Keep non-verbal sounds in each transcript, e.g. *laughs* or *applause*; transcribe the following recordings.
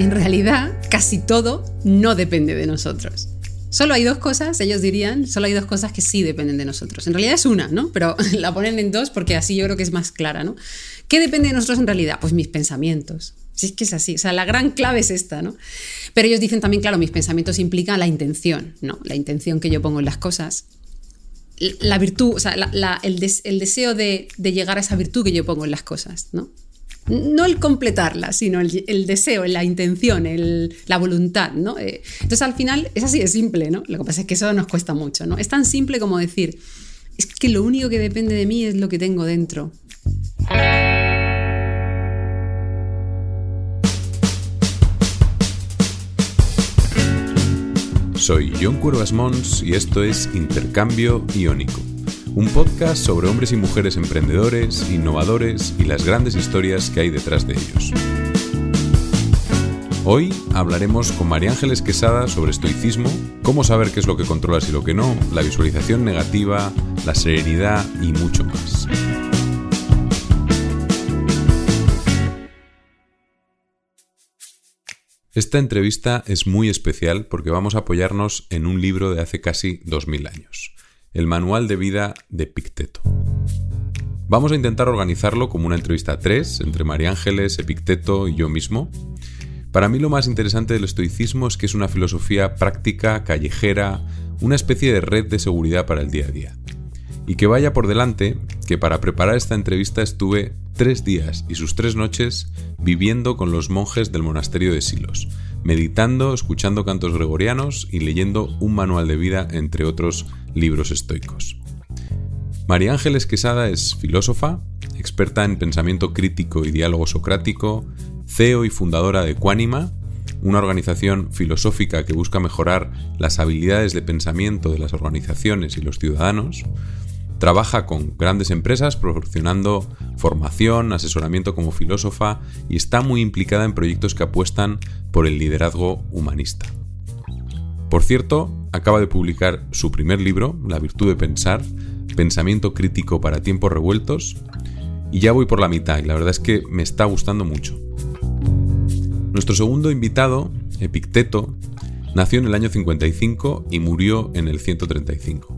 en realidad casi todo no depende de nosotros. Solo hay dos cosas, ellos dirían, solo hay dos cosas que sí dependen de nosotros. En realidad es una, ¿no? Pero *laughs* la ponen en dos porque así yo creo que es más clara, ¿no? ¿Qué depende de nosotros en realidad? Pues mis pensamientos. Si es que es así, o sea, la gran clave es esta, ¿no? Pero ellos dicen también, claro, mis pensamientos implican la intención, ¿no? La intención que yo pongo en las cosas. La virtud, o sea, el, deseo de, de llegar a esa virtud que yo pongo en las cosas, ¿no? No el completarla, sino el, deseo, la intención, la voluntad, ¿no? Eh, entonces al final es así de simple, ¿no? Lo que pasa es que eso nos cuesta mucho, ¿no? Es tan simple como decir, es que lo único que depende de mí es lo que tengo dentro. Soy John Cuervas Mons y esto es Intercambio Iónico un podcast sobre hombres y mujeres emprendedores, innovadores y las grandes historias que hay detrás de ellos. Hoy hablaremos con María Ángeles Quesada sobre estoicismo, cómo saber qué es lo que controlas y lo que no, la visualización negativa, la serenidad y mucho más. Esta entrevista es muy especial porque vamos a apoyarnos en un libro de hace casi 2000 años el manual de vida de Epicteto. Vamos a intentar organizarlo como una entrevista 3 entre María Ángeles, Epicteto y yo mismo. Para mí lo más interesante del estoicismo es que es una filosofía práctica, callejera, una especie de red de seguridad para el día a día. Y que vaya por delante que para preparar esta entrevista estuve tres días y sus tres noches viviendo con los monjes del monasterio de Silos, meditando, escuchando cantos gregorianos y leyendo un manual de vida, entre otros libros estoicos. María Ángeles Quesada es filósofa, experta en pensamiento crítico y diálogo socrático, CEO y fundadora de Quánima, una organización filosófica que busca mejorar las habilidades de pensamiento de las organizaciones y los ciudadanos, Trabaja con grandes empresas proporcionando formación, asesoramiento como filósofa y está muy implicada en proyectos que apuestan por el liderazgo humanista. Por cierto, acaba de publicar su primer libro, La virtud de pensar, Pensamiento crítico para tiempos revueltos, y ya voy por la mitad y la verdad es que me está gustando mucho. Nuestro segundo invitado, Epicteto, nació en el año 55 y murió en el 135.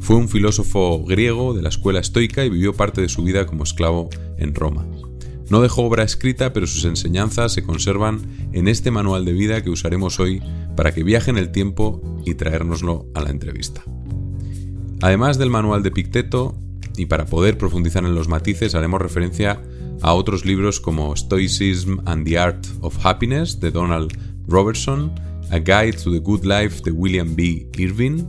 Fue un filósofo griego de la escuela estoica y vivió parte de su vida como esclavo en Roma. No dejó obra escrita, pero sus enseñanzas se conservan en este manual de vida que usaremos hoy para que viaje en el tiempo y traérnoslo a la entrevista. Además del manual de Picteto, y para poder profundizar en los matices, haremos referencia a otros libros como Stoicism and the Art of Happiness de Donald Robertson, A Guide to the Good Life de William B. Irving,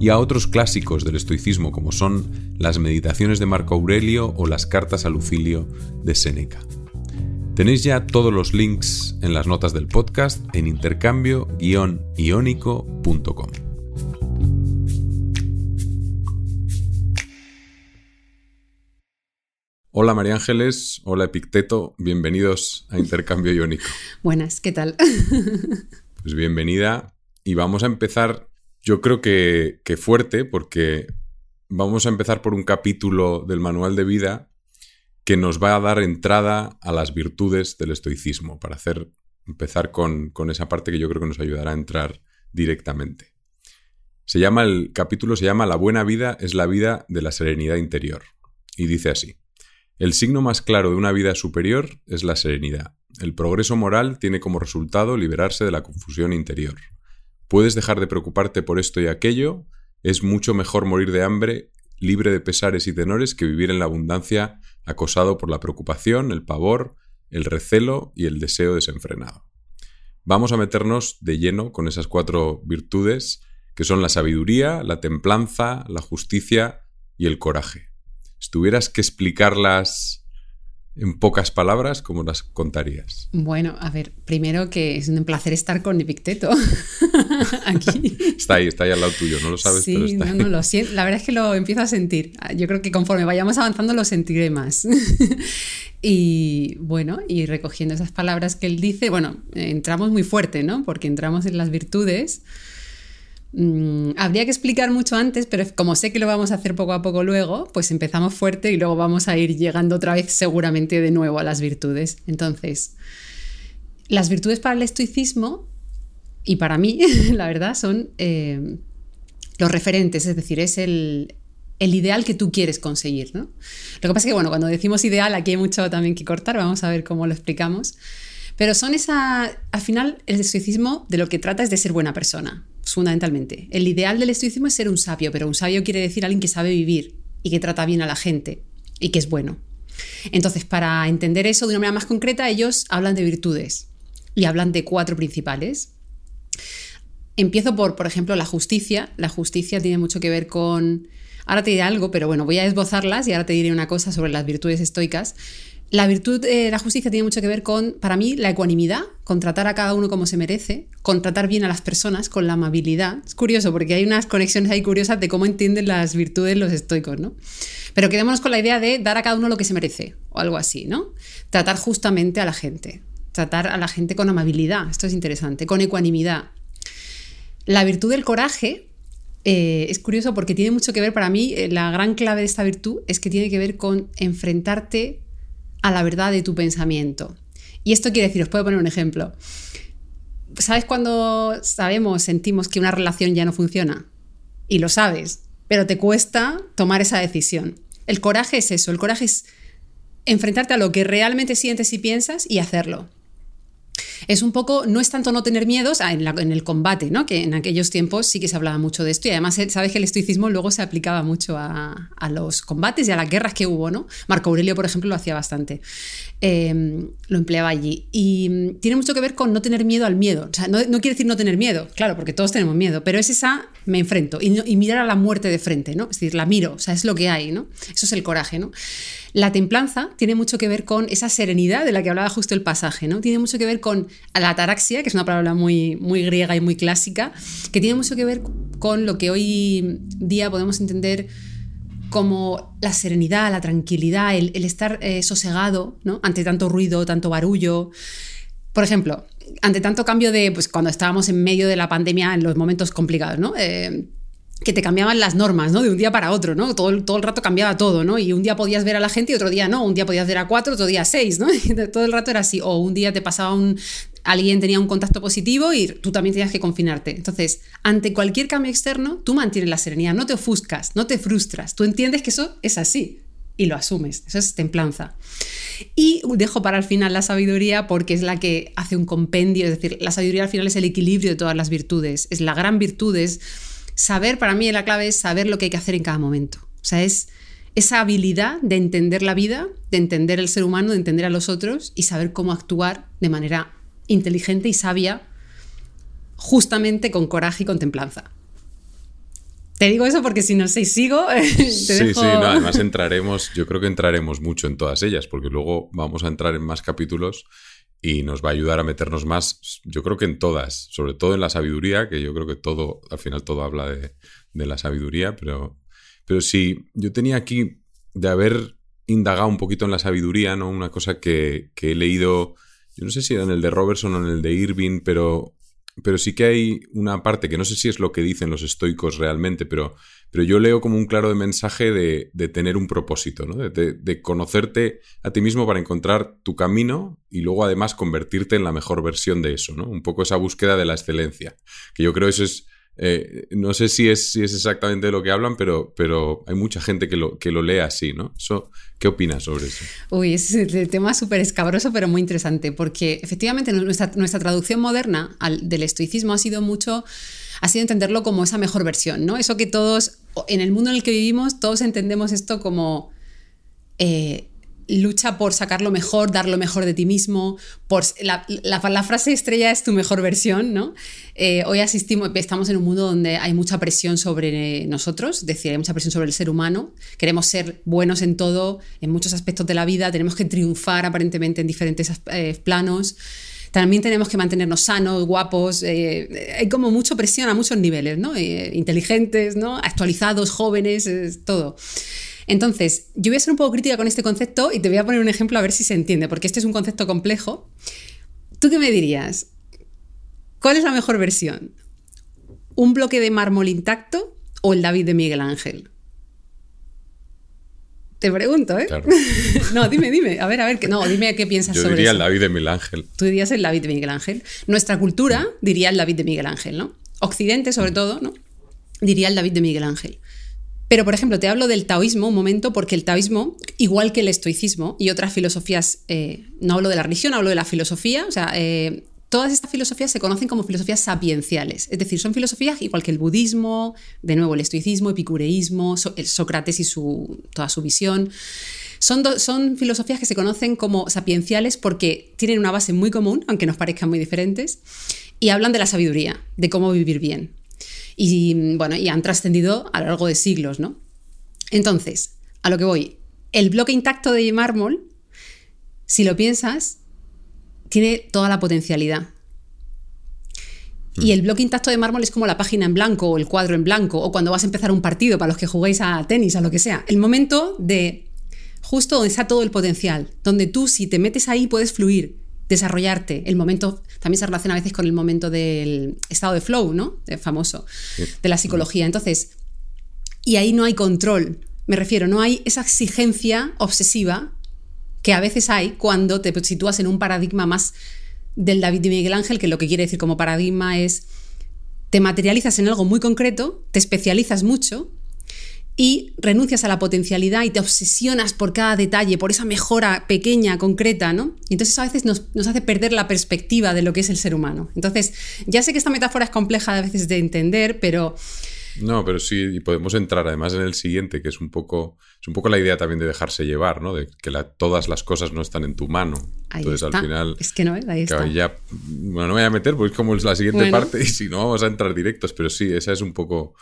y a otros clásicos del estoicismo como son las meditaciones de Marco Aurelio o las cartas a Lucilio de Séneca. Tenéis ya todos los links en las notas del podcast en intercambio-iónico.com. Hola María Ángeles, hola Epicteto, bienvenidos a Intercambio Iónico. *laughs* Buenas, ¿qué tal? *laughs* pues bienvenida y vamos a empezar yo creo que, fuerte, porque vamos a empezar por un capítulo del manual de vida que nos va a dar entrada a las virtudes del estoicismo, para hacer, empezar con, con esa parte que yo creo que nos ayudará a entrar directamente. Se llama, el capítulo se llama La buena vida es la vida de la serenidad interior. Y dice así. El signo más claro de una vida superior es la serenidad. El progreso moral tiene como resultado liberarse de la confusión interior. Puedes dejar de preocuparte por esto y aquello, es mucho mejor morir de hambre, libre de pesares y tenores, que vivir en la abundancia acosado por la preocupación, el pavor, el recelo y el deseo desenfrenado. Vamos a meternos de lleno con esas cuatro virtudes que son la sabiduría, la templanza, la justicia y el coraje. Si tuvieras que explicarlas en pocas palabras, ¿cómo las contarías? Bueno, a ver, primero que es un placer estar con Epicteto *laughs* aquí. está ahí, está ahí al lado tuyo, no lo sabes, sí, pero no, no lo siento. La verdad es que lo empiezo a sentir. Yo creo que conforme vayamos avanzando lo sentiré más. *laughs* y bueno, y recogiendo esas palabras que él dice, bueno, entramos muy fuerte, ¿no? Porque entramos en las virtudes. Mm, habría que explicar mucho antes, pero como sé que lo vamos a hacer poco a poco luego, pues empezamos fuerte y luego vamos a ir llegando otra vez seguramente de nuevo a las virtudes. Entonces, las virtudes para el estoicismo y para mí, *laughs* la verdad, son eh, los referentes, es decir, es el, ideal que tú quieres conseguir. ¿no? Lo que pasa es que, bueno, cuando decimos ideal, aquí hay mucho también que cortar, vamos a ver cómo lo explicamos. Pero son esa, al final, el estoicismo de lo que trata es de ser buena persona, fundamentalmente. El ideal del estoicismo es ser un sabio, pero un sabio quiere decir alguien que sabe vivir y que trata bien a la gente y que es bueno. Entonces, para entender eso de una manera más concreta, ellos hablan de virtudes y hablan de cuatro principales. Empiezo por, por ejemplo, la justicia. La justicia tiene mucho que ver con... Ahora te diré algo, pero bueno, voy a esbozarlas y ahora te diré una cosa sobre las virtudes estoicas. La virtud de la justicia tiene mucho que ver con, para mí, la ecuanimidad, con tratar a cada uno como se merece, con tratar bien a las personas, con la amabilidad. Es curioso porque hay unas conexiones ahí curiosas de cómo entienden las virtudes los estoicos, ¿no? Pero quedémonos con la idea de dar a cada uno lo que se merece, o algo así, ¿no? Tratar justamente a la gente, tratar a la gente con amabilidad, esto es interesante, con ecuanimidad. La virtud del coraje eh, es curioso porque tiene mucho que ver, para mí, eh, la gran clave de esta virtud es que tiene que ver con enfrentarte a la verdad de tu pensamiento. Y esto quiere decir, os puedo poner un ejemplo. ¿Sabes cuando sabemos, sentimos que una relación ya no funciona? Y lo sabes, pero te cuesta tomar esa decisión. El coraje es eso, el coraje es enfrentarte a lo que realmente sientes y piensas y hacerlo es un poco, no es tanto no tener miedos en, el combate, ¿no? que en aquellos tiempos sí que se hablaba mucho de esto y además eh, sabes que el estoicismo luego se aplicaba mucho a, los combates y a las guerras que hubo. ¿no? Marco Aurelio, por ejemplo, lo hacía bastante, em, lo empleaba allí. Y mm, tiene mucho que ver con no tener miedo al miedo. O sea, no, quiere decir no tener miedo, claro, porque todos tenemos miedo, pero es esa, me enfrento y, y mirar a la muerte de frente, ¿no? es decir, la miro, o sea, es lo que hay, ¿no? eso es el coraje. ¿no? La templanza tiene mucho que ver con esa serenidad de la que hablaba justo el pasaje, ¿no? Tiene mucho que ver con la ataraxia, que es una palabra muy, griega y muy clásica, que tiene mucho que ver con lo que hoy día podemos entender como la serenidad, la tranquilidad, el, estar eh, sosegado ¿no? ante tanto ruido, tanto barullo. Por ejemplo, ante tanto cambio de, pues cuando estábamos en medio de la pandemia, en los momentos complicados, ¿no? Eh, que te cambiaban las normas, ¿no? De un día para otro, ¿no? Todo, todo el rato cambiaba todo, ¿no? Y un día podías ver a la gente y otro día no, un día podías ver a cuatro, otro día a seis, ¿no? *laughs* todo el rato era así. O un día te pasaba un... Alguien tenía un contacto positivo y tú también tenías que confinarte. Entonces, ante cualquier cambio externo, tú mantienes la serenidad, no te ofuscas, no te frustras. Tú entiendes que eso es así y lo asumes. Eso es templanza. Y dejo para el final la sabiduría porque es la que hace un compendio, es decir, la sabiduría al final es el equilibrio de todas las virtudes. Es la gran virtud, saber, para mí la clave es saber lo que hay que hacer en cada momento. O sea, es esa habilidad de entender la vida, de entender el ser humano, de entender a los otros y saber cómo actuar de manera inteligente y sabia, justamente con coraje y con templanza. Te digo eso porque si no sé, sigo. *laughs* sí, sí, además entraremos, yo creo que entraremos mucho en todas ellas, porque luego vamos a entrar en más capítulos y nos va a ayudar a meternos más, yo creo que en todas, sobre todo en la sabiduría, que yo creo que todo, al final todo habla de, la sabiduría, pero, pero sí, yo tenía aquí de haber indagado un poquito en la sabiduría, ¿no? Una cosa que, que he leído, yo no sé si era en el de Robertson o en el de Irving, pero pero sí que hay una parte que no sé si es lo que dicen los estoicos realmente, pero, pero yo leo como un claro mensaje de, tener un propósito, ¿no? de, conocerte a ti mismo para encontrar tu camino y luego además convertirte en la mejor versión de eso, ¿no? Un poco esa búsqueda de la excelencia, que yo creo eso es eh, no sé si es, si es exactamente de lo que hablan, pero, pero hay mucha gente que lo, que lo lee así, ¿no? ¿Qué opinas sobre eso? Uy, es el tema súper escabroso, pero muy interesante, porque efectivamente nuestra traducción moderna del estoicismo ha sido mucho ha sido entenderlo como esa mejor versión, ¿no? Eso que todos, en el mundo en el que vivimos, todos entendemos esto como eh, lucha por sacar lo mejor, dar lo mejor de ti mismo, por la, frase estrella es tu mejor versión, ¿no? Eh, hoy asistimos, estamos en un mundo donde hay mucha presión sobre nosotros, es decir, hay mucha presión sobre el ser humano, queremos ser buenos en todo, en muchos aspectos de la vida, tenemos que triunfar aparentemente en diferentes eh, planos. También tenemos que mantenernos sanos, guapos. Eh, hay como mucha presión a muchos niveles, ¿no? inteligentes, ¿no? Actualizados, jóvenes, todo. Entonces, yo voy a ser un poco crítica con este concepto y te voy a poner un ejemplo a ver si se entiende, porque este es un concepto complejo. ¿Tú qué me dirías? ¿Cuál es la mejor versión? ¿Un bloque de mármol intacto o el David de Miguel Ángel? Te pregunto, ¿eh? *laughs* no, dime, dime. A ver, a ver. No, dime qué piensas Yo sobre diría eso. el David de Miguel Ángel. Tú dirías el David de Miguel Ángel. Nuestra cultura diría el David de Miguel Ángel, ¿no? Occidente, sobre todo, ¿no? Diría el David de Miguel Ángel. Pero, por ejemplo, te hablo del taoísmo un momento, porque el taoísmo, igual que el estoicismo y otras filosofías, eh, no hablo de la religión, hablo de la filosofía, o sea, eh, todas estas filosofías se conocen como filosofías sapienciales, es decir, son filosofías igual que el budismo, de nuevo el estoicismo, epicureísmo, el Sócrates y su, toda su visión. Son, son, filosofías que se conocen como sapienciales porque tienen una base muy común, aunque nos parezcan muy diferentes, y hablan de la sabiduría, de cómo vivir bien. Y bueno, y han trascendido a lo largo de siglos, ¿no? Entonces, a lo que voy, el bloque intacto de mármol, si lo piensas, tiene toda la potencialidad. Y el bloque intacto de mármol es como la página en blanco o el cuadro en blanco, o cuando vas a empezar un partido para los que jugáis a tenis, a lo que sea. El momento de justo donde está todo el potencial, donde tú si te metes ahí puedes fluir, desarrollarte. El momento también se relaciona a veces con el momento del estado de flow, ¿no? El famoso, de la psicología. Entonces, y ahí no hay control. Me refiero, no hay esa exigencia obsesiva que a veces hay cuando te sitúas en un paradigma más del David de Miguel Ángel, que lo que quiere decir como paradigma es te materializas en algo muy concreto, te especializas mucho y renuncias a la potencialidad y te obsesionas por cada detalle, por esa mejora pequeña, concreta, ¿no? Y entonces a veces nos, nos, hace perder la perspectiva de lo que es el ser humano. Entonces, ya sé que esta metáfora es compleja a veces de entender, pero... No, pero sí, y podemos entrar además en el siguiente, que es un poco, es un poco la idea también de dejarse llevar, ¿no? De que la, todas las cosas no están en tu mano. Ahí Entonces está. al final. Es que no, ¿eh? ahí está. Ya, bueno, no me voy a meter porque es como la siguiente Bueno. parte *laughs* y si no vamos a entrar directos, pero sí, esa es un poco,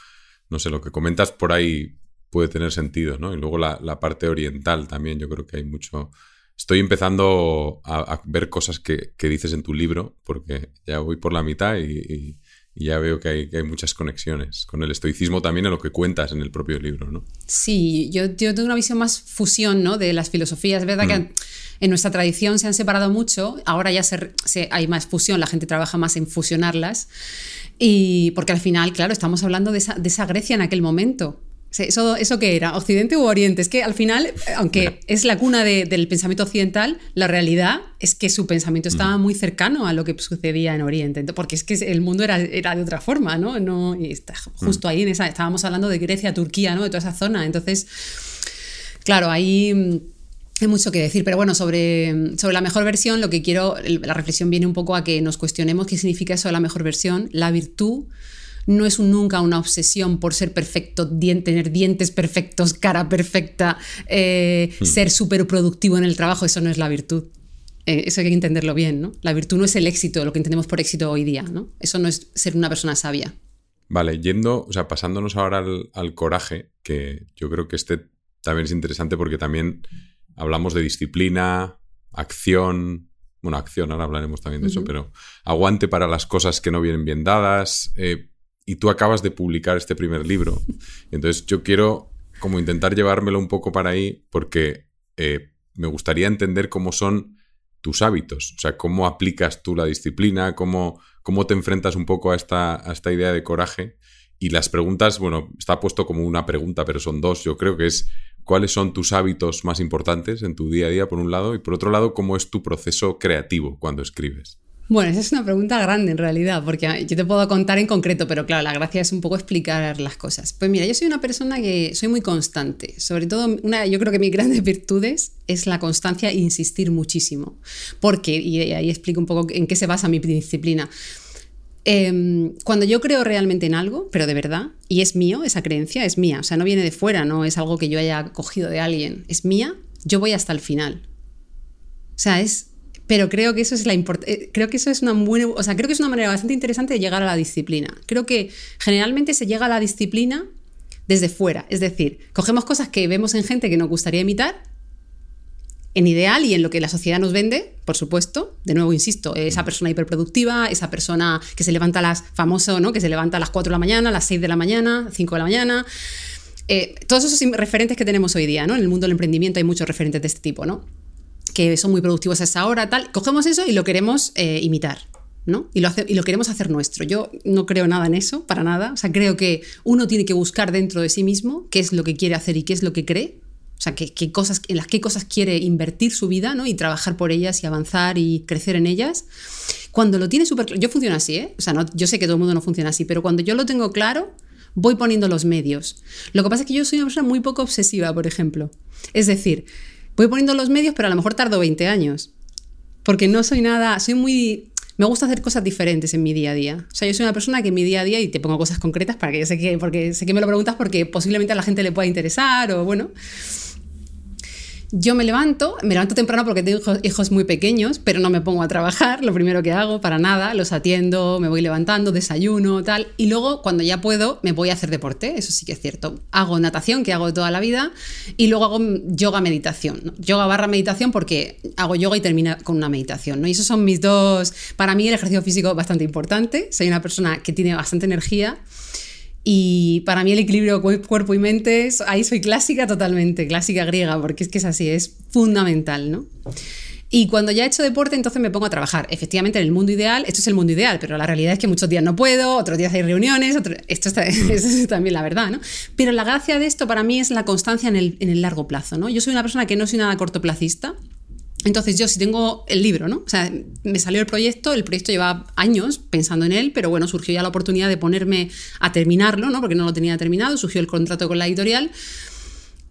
no sé, lo que comentas por ahí puede tener sentido, ¿no? Y luego la, la parte oriental también, yo creo que hay mucho. Estoy empezando a, a ver cosas que, que, dices en tu libro, porque ya voy por la mitad y, y, y ya veo que hay, que hay, muchas conexiones con el estoicismo también en lo que cuentas en el propio libro, ¿no? Sí, yo, yo tengo una visión más fusión, ¿no? De las filosofías. Es verdad mm. que en nuestra tradición se han separado mucho, ahora ya se, se, hay más fusión, la gente trabaja más en fusionarlas. Y porque al final, claro, estamos hablando de esa, de esa Grecia en aquel momento. ¿Eso, ¿Eso qué era? ¿Occidente u Oriente? Es que al final, aunque es la cuna de, del pensamiento occidental, la realidad es que su pensamiento estaba muy cercano a lo que sucedía en Oriente. Porque es que el mundo era, era de otra forma, ¿no? no y está justo ahí, en esa, estábamos hablando de Grecia, Turquía, ¿no? De toda esa zona. Entonces, claro, ahí hay mucho que decir, pero bueno, sobre, sobre la mejor versión, lo que quiero, la reflexión viene un poco a que nos cuestionemos qué significa eso de la mejor versión. La virtud no es un, nunca una obsesión por ser perfecto, dien, tener dientes perfectos, cara perfecta, eh, hmm. ser súper productivo en el trabajo, eso no es la virtud. Eh, eso hay que entenderlo bien, ¿no? La virtud no es el éxito, lo que entendemos por éxito hoy día, ¿no? Eso no es ser una persona sabia. Vale, yendo, o sea, pasándonos ahora al, al coraje, que yo creo que este también es interesante porque también hablamos de disciplina, acción, bueno, acción, ahora hablaremos también de uh -huh. eso, pero aguante para las cosas que no vienen bien dadas. Eh, y tú acabas de publicar este primer libro. *laughs* Entonces yo quiero como intentar llevármelo un poco para ahí porque eh, me gustaría entender cómo son tus hábitos, o sea, cómo aplicas tú la disciplina, cómo, cómo te enfrentas un poco a esta, a esta idea de coraje. Y las preguntas, bueno, está puesto como una pregunta, pero son dos. Yo creo que es cuáles son tus hábitos más importantes en tu día a día, por un lado, y por otro lado, cómo es tu proceso creativo cuando escribes. Bueno, esa es una pregunta grande en realidad, porque yo te puedo contar en concreto, pero claro, la gracia es un poco explicar las cosas. Pues mira, yo soy una persona que soy muy constante, sobre todo, una, yo creo que mis *laughs* grandes virtudes es la constancia e insistir muchísimo. Porque, y ahí explico un poco en qué se basa mi disciplina. Eh, cuando yo creo realmente en algo, pero de verdad, y es mío, esa creencia es mía, o sea, no viene de fuera, no es algo que yo haya cogido de alguien, es mía, yo voy hasta el final. O sea, es pero creo que eso es la creo que eso es una buena, o sea, creo que es una manera bastante interesante de llegar a la disciplina. Creo que generalmente se llega a la disciplina desde fuera, es decir, cogemos cosas que vemos en gente que nos gustaría imitar en ideal y en lo que la sociedad nos vende, por supuesto. De nuevo, insisto, esa persona hiperproductiva, esa persona que se levanta a las, famoso, ¿no? Que se levanta a las 4 de la mañana, a las 6 de la mañana, 5 de la mañana. Eh, todos esos referentes que tenemos hoy día, ¿no? En el mundo del emprendimiento hay muchos referentes de este tipo, ¿no? Que son muy productivos a esa hora, tal. Cogemos eso y lo queremos eh, imitar. ¿no? Y, lo y lo queremos hacer nuestro. Yo no creo nada en eso, para nada. O sea, creo que uno tiene que buscar dentro de sí mismo qué es lo que quiere hacer y qué es lo que cree. O sea, qué, cosas, en las qué cosas quiere invertir su vida, ¿no? Y trabajar por ellas y avanzar y crecer en ellas. Cuando lo tiene súper claro, yo funciono así, ¿eh? O sea, no, yo sé que todo el mundo no funciona así, pero cuando yo lo tengo claro, voy poniendo los medios. Lo que pasa es que yo soy una persona muy poco obsesiva, por ejemplo. Es decir, voy poniendo los medios, pero a lo mejor tardo 20 años. Porque no soy nada, soy muy... Me gusta hacer cosas diferentes en mi día a día. O sea, yo soy una persona que en mi día a día, y te pongo cosas concretas para que yo sé que, porque sé que me lo preguntas porque posiblemente a la gente le pueda interesar o bueno. Yo me levanto, me levanto temprano porque tengo hijos muy pequeños, pero no me pongo a trabajar, lo primero que hago, para nada, los atiendo, me voy levantando, desayuno, tal, y luego cuando ya puedo me voy a hacer deporte, eso sí que es cierto. Hago natación, que hago toda la vida, y luego hago yoga meditación, yoga barra meditación porque hago yoga y termina con una meditación, ¿no? Y esos son mis dos, para mí el ejercicio físico bastante importante, soy una persona que tiene bastante energía y para mí el equilibrio cuerpo y mente, ahí soy clásica totalmente, clásica griega, porque es que es así, es fundamental, ¿no? Y cuando ya he hecho deporte, entonces me pongo a trabajar. Efectivamente, en el mundo ideal, esto es el mundo ideal, pero la realidad es que muchos días no puedo, otros días hay reuniones, esto está, *laughs* es también la verdad, ¿no? Pero la gracia de esto para mí es la constancia en el, en el largo plazo, ¿no? Yo soy una persona que no soy nada cortoplacista, entonces yo si tengo el libro, ¿no? O sea, me salió el proyecto, el proyecto lleva años pensando en él, pero bueno, surgió ya la oportunidad de ponerme a terminarlo, ¿no? Porque no lo tenía terminado, surgió el contrato con la editorial.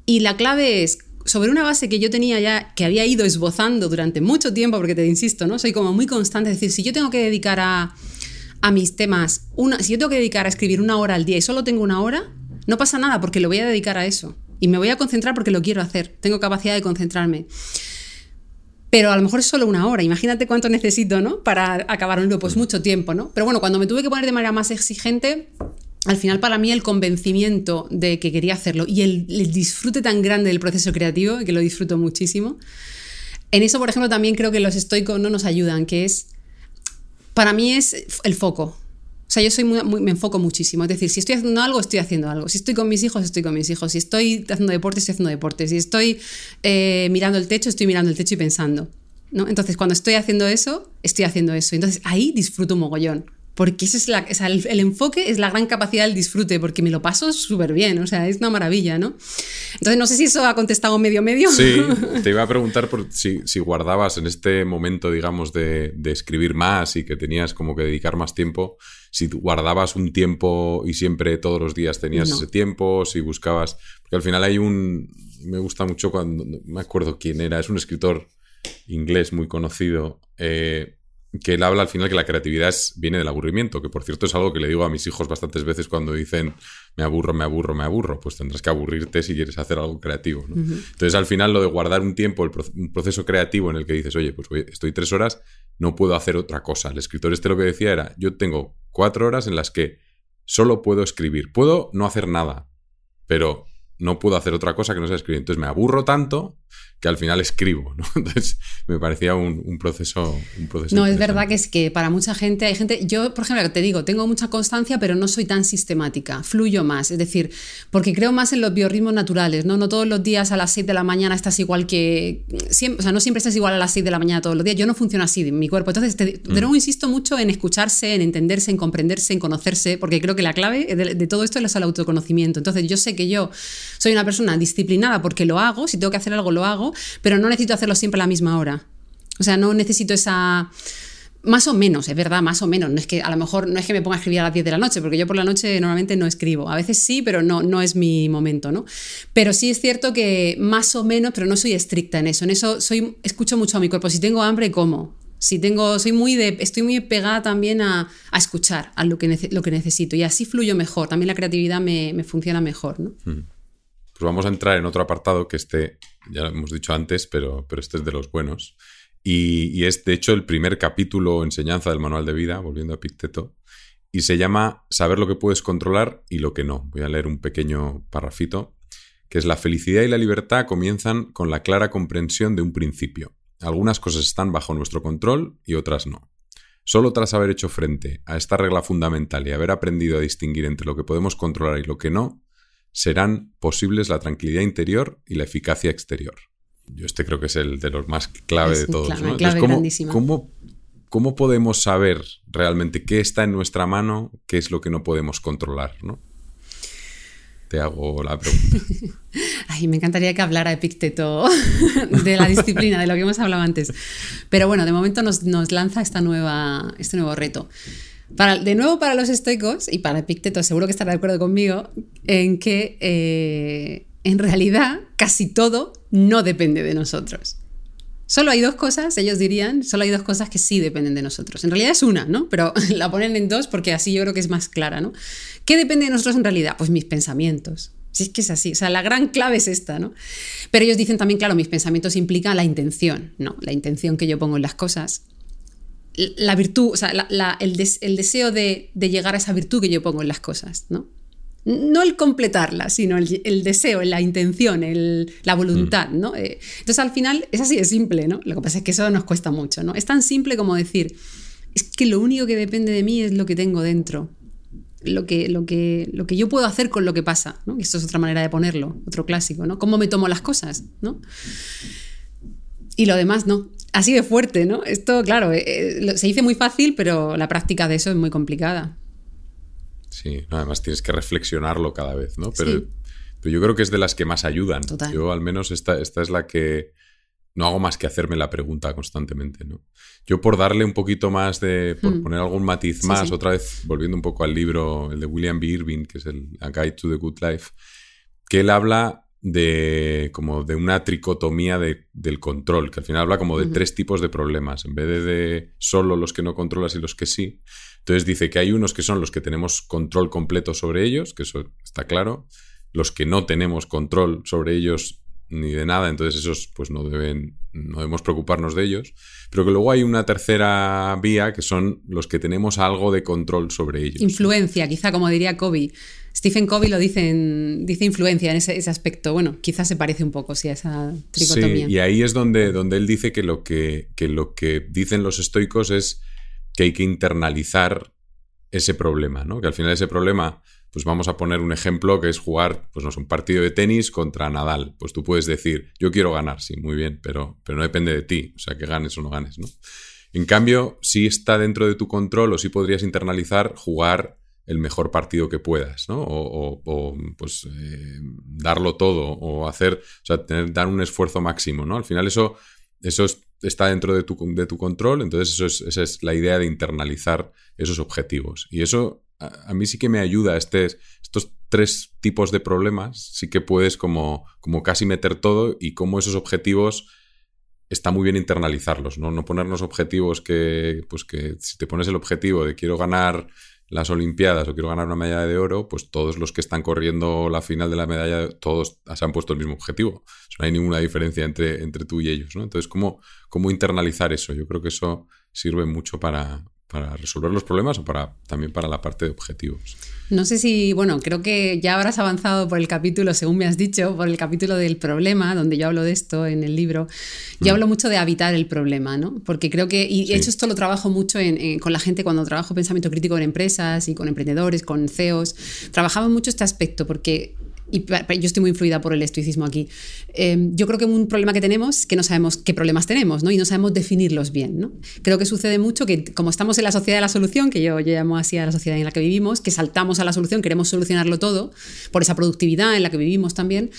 Y la clave es, sobre una base que yo tenía ya, que había ido esbozando durante mucho tiempo, porque te insisto, ¿no? Soy como muy constante, es decir, si yo tengo que dedicar a, a mis temas, una, si yo tengo que dedicar a escribir una hora al día y solo tengo una hora, no pasa nada porque lo voy a dedicar a eso. Y me voy a concentrar porque lo quiero hacer, tengo capacidad de concentrarme pero a lo mejor es solo una hora. Imagínate cuánto necesito, ¿no? Para acabar un libro, pues mucho tiempo, ¿no? Pero bueno, cuando me tuve que poner de manera más exigente, al final para mí el convencimiento de que quería hacerlo y el, disfrute tan grande del proceso creativo, que lo disfruto muchísimo, en eso, por ejemplo, también creo que los estoicos no nos ayudan, que es, para mí es el foco. O sea, yo soy me enfoco muchísimo. Es decir, si estoy haciendo algo, estoy haciendo algo. Si estoy con mis hijos, estoy con mis hijos. Si estoy haciendo deporte, estoy haciendo deporte. Si estoy eh, mirando el techo, estoy mirando el techo y pensando. ¿no? Entonces, cuando estoy haciendo eso, estoy haciendo eso. Entonces, ahí disfruto un mogollón porque ese es la, el, enfoque es la gran capacidad del disfrute, porque me lo paso súper bien, o sea, es una maravilla, ¿no? Entonces, no sé si eso ha contestado medio medio. Sí, *laughs* te iba a preguntar por si, si guardabas en este momento, digamos, de, de, escribir más y que tenías como que dedicar más tiempo, si guardabas un tiempo y siempre todos los días tenías ese tiempo, si buscabas, porque al final hay un, me gusta mucho cuando, no me acuerdo quién era, es un escritor inglés muy conocido, eh, que él habla al final que la creatividad viene del aburrimiento, que por cierto es algo que le digo a mis hijos bastantes veces cuando dicen me aburro, me aburro, me aburro, pues tendrás que aburrirte si quieres hacer algo creativo. Entonces al final lo de guardar un tiempo, el un proceso creativo en el que dices, oye, pues estoy tres horas, no puedo hacer otra cosa. El escritor este lo que decía era, yo tengo cuatro horas en las que solo puedo escribir, puedo no hacer nada, pero no puedo hacer otra cosa que no sea escribir. Entonces me aburro tanto que al final escribo, ¿no? *laughs* Entonces me parecía un, proceso, un proceso. No, es verdad que es que para mucha gente hay gente, yo por ejemplo te digo, tengo mucha constancia, pero no soy tan sistemática, fluyo más, es decir, porque creo más en los biorritmos naturales, ¿no? No todos los días a las 6 de la mañana estás igual que, siempre, o sea, no siempre estás igual a las 6 de la mañana todos los días, yo no funciono así en mi cuerpo, entonces te, de nuevo mm. insisto mucho en escucharse, en entenderse, en comprenderse, en conocerse, porque creo que la clave de, de todo esto es el autoconocimiento, entonces yo sé que yo soy una persona disciplinada porque lo hago, si tengo que hacer algo lo hago, pero no necesito hacerlo siempre a la misma hora. O sea, no necesito esa... Más o menos, es verdad, más o menos. No es que a lo mejor no es que me ponga a escribir a las 10 de la noche, porque yo por la noche normalmente no escribo. A veces sí, pero no, no es mi momento, ¿no? Pero sí es cierto que más o menos, pero no soy estricta en eso. En eso soy, escucho mucho a mi cuerpo. Si tengo hambre, como. Si tengo, soy muy de, estoy muy pegada también a, escuchar a lo que, lo que necesito y así fluyo mejor. También la creatividad me, funciona mejor, ¿no? Mm. Pues vamos a entrar en otro apartado que este, ya lo hemos dicho antes, pero, pero este es de los buenos. Y, es, de hecho, el primer capítulo o enseñanza del manual de vida, volviendo a Picteto, y se llama Saber lo que puedes controlar y lo que no. Voy a leer un pequeño parrafito, que es la felicidad y la libertad comienzan con la clara comprensión de un principio. Algunas cosas están bajo nuestro control y otras no. Solo tras haber hecho frente a esta regla fundamental y haber aprendido a distinguir entre lo que podemos controlar y lo que no, serán posibles la tranquilidad interior y la eficacia exterior. Yo este creo que es el de los más clave de todos. ¿cómo, podemos saber realmente qué está en nuestra mano, qué es lo que no podemos controlar? ¿no? Te hago la pregunta. *laughs* Ay, me encantaría que hablara Epicteto *laughs* de la disciplina, de lo que hemos hablado antes. Pero bueno, de momento nos, lanza esta nueva, este nuevo reto. Para, de nuevo para los estoicos y para Epicteto seguro que estará de acuerdo conmigo en que eh, en realidad casi todo no depende de nosotros. Solo hay dos cosas, ellos dirían, solo hay dos cosas que sí dependen de nosotros. En realidad es una, ¿no? Pero *laughs* la ponen en dos porque así yo creo que es más clara, ¿no? ¿Qué depende de nosotros en realidad? Pues mis pensamientos. Si es que es así, o sea, la gran clave es esta, ¿no? Pero ellos dicen también, claro, mis pensamientos implican la intención, ¿no? La intención que yo pongo en las cosas. La virtud, o sea, el, deseo de, de llegar a esa virtud que yo pongo en las cosas, ¿no? no el completarla, sino el, deseo, la intención, la voluntad, mm. ¿no? Eh, entonces al final es así de simple, ¿no? Lo que pasa es que eso nos cuesta mucho, ¿no? Es tan simple como decir, es que lo único que depende de mí es lo que tengo dentro, lo que, lo que, lo que yo puedo hacer con lo que pasa, ¿no? Esto es otra manera de ponerlo, otro clásico, ¿no? Cómo me tomo las cosas, ¿no? Y lo demás no. Así de fuerte, ¿no? Esto, claro, eh, eh, se dice muy fácil, pero la práctica de eso es muy complicada. Sí, además tienes que reflexionarlo cada vez, ¿no? Pero, pero, yo creo que es de las que más ayudan. Yo al menos esta, esta es la que no hago más que hacerme la pregunta constantemente, ¿no? Yo por darle un poquito más de, por hmm. poner algún matiz más, otra vez volviendo un poco al libro, el de William B. Irving, que es el A Guide to the Good Life, que él habla de como de una tricotomía de, del control, que al final habla como de tres tipos de problemas, en vez de, de, solo los que no controlas y los que sí. Entonces dice que hay unos que son los que tenemos control completo sobre ellos, que eso está claro, los que no tenemos control sobre ellos ni de nada, entonces esos pues no deben, no debemos preocuparnos de ellos, pero que luego hay una tercera vía que son los que tenemos algo de control sobre ellos. Influencia, quizá como diría Kobe. Stephen Covey lo dice, dice influencia en ese, aspecto. Bueno, quizás se parece un poco sí, a esa tricotomía. Sí, y ahí es donde, donde él dice que lo que, que lo que dicen los estoicos es que hay que internalizar ese problema, ¿no? Que al final ese problema pues vamos a poner un ejemplo que es jugar, pues no sé, un partido de tenis contra Nadal. Pues tú puedes decir, yo quiero ganar, sí, muy bien, pero, pero no depende de ti, o sea, que ganes o no ganes, ¿no? En cambio, si está dentro de tu control o si podrías internalizar jugar el mejor partido que puedas, ¿no? O, pues eh, darlo todo o hacer, o sea, tener, dar un esfuerzo máximo, ¿no? Al final eso, eso está dentro de tu, de tu control, entonces eso es, esa es la idea de internalizar esos objetivos. Y eso a, mí sí que me ayuda este, estos tres tipos de problemas, sí que puedes como, como casi meter todo y cómo esos objetivos está muy bien internalizarlos, ¿no? No ponernos objetivos que, pues que si te pones el objetivo de quiero ganar las Olimpiadas o quiero ganar una medalla de oro, pues todos los que están corriendo la final de la medalla, todos se han puesto el mismo objetivo. no hay ninguna diferencia entre, entre tú y ellos, ¿no? Entonces, ¿cómo, ¿cómo internalizar eso? Yo creo que eso sirve mucho para, para resolver los problemas o para también para la parte de objetivos. No sé si, bueno, creo que ya habrás avanzado por el capítulo, según me has dicho, por el capítulo del problema, donde yo hablo de esto en el libro. Yo mm. hablo mucho de habitar el problema, ¿no? Porque creo que, y de hecho esto lo trabajo mucho con la gente cuando trabajo pensamiento crítico en empresas y con emprendedores, con CEOs. Trabajaba mucho este aspecto porque y yo estoy muy influida por el estoicismo aquí. Em, yo creo que un problema que tenemos es que no sabemos qué problemas tenemos, ¿no? Y no sabemos definirlos bien, ¿no? Creo que sucede mucho que como estamos en la sociedad de la solución, que yo, yo llamo así a la sociedad en la que vivimos, que saltamos a la solución, queremos solucionarlo todo, por esa productividad en la que vivimos también,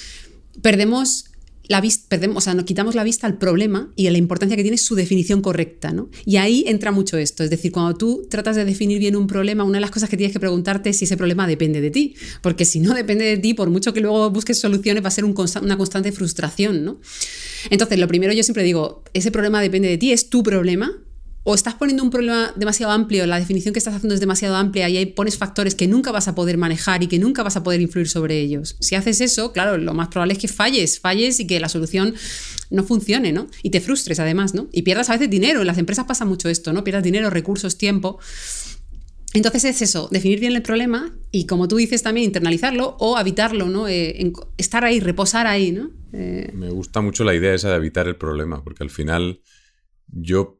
perdemos la perdemos, o sea, nos quitamos la vista al problema y a la importancia que tiene su definición correcta, ¿no? Y ahí entra mucho esto, es decir, cuando tú tratas de definir bien un problema, una de las cosas que tienes que preguntarte es si ese problema depende de ti, porque si no depende de ti, por mucho que luego busques soluciones, va a ser una constante frustración, ¿no? Entonces, lo primero yo siempre digo, ese problema depende de ti, es tu problema, o estás poniendo un problema demasiado amplio, la definición que estás haciendo es demasiado amplia y ahí pones factores que nunca vas a poder manejar y que nunca vas a poder influir sobre ellos. Si haces eso, claro, lo más probable es que falles, falles y que la solución no funcione, ¿no? Y te frustres además, ¿no? Y pierdas a veces dinero. En las empresas pasa mucho esto, ¿no? Pierdas dinero, recursos, tiempo. Entonces es eso, definir bien el problema y como tú dices también internalizarlo o habitarlo, ¿no? Eh, estar ahí, reposar ahí, ¿no? Eh, Me gusta mucho la idea esa de habitar el problema, porque al final yo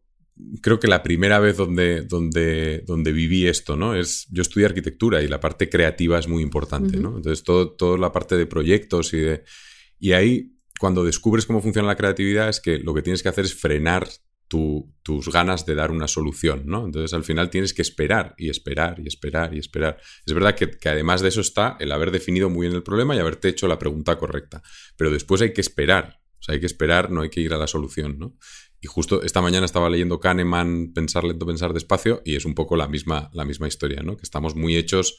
creo que la primera vez donde, donde, donde viví esto, ¿no? Es, yo estudié arquitectura y la parte creativa es muy importante, ¿no? Entonces, todo, toda la parte de proyectos y de... Y ahí, cuando descubres cómo funciona la creatividad, es que lo que tienes que hacer es frenar tus ganas de dar una solución, ¿no? Entonces al final tienes que esperar y esperar y esperar y esperar. Es verdad que, además de eso está el haber definido muy bien el problema y haberte hecho la pregunta correcta, pero después hay que esperar, o sea, hay que esperar, no hay que ir a la solución, ¿no? Y justo esta mañana estaba leyendo Kahneman, Pensar lento, pensar despacio, y es un poco la misma, la misma historia, ¿no? Que estamos muy hechos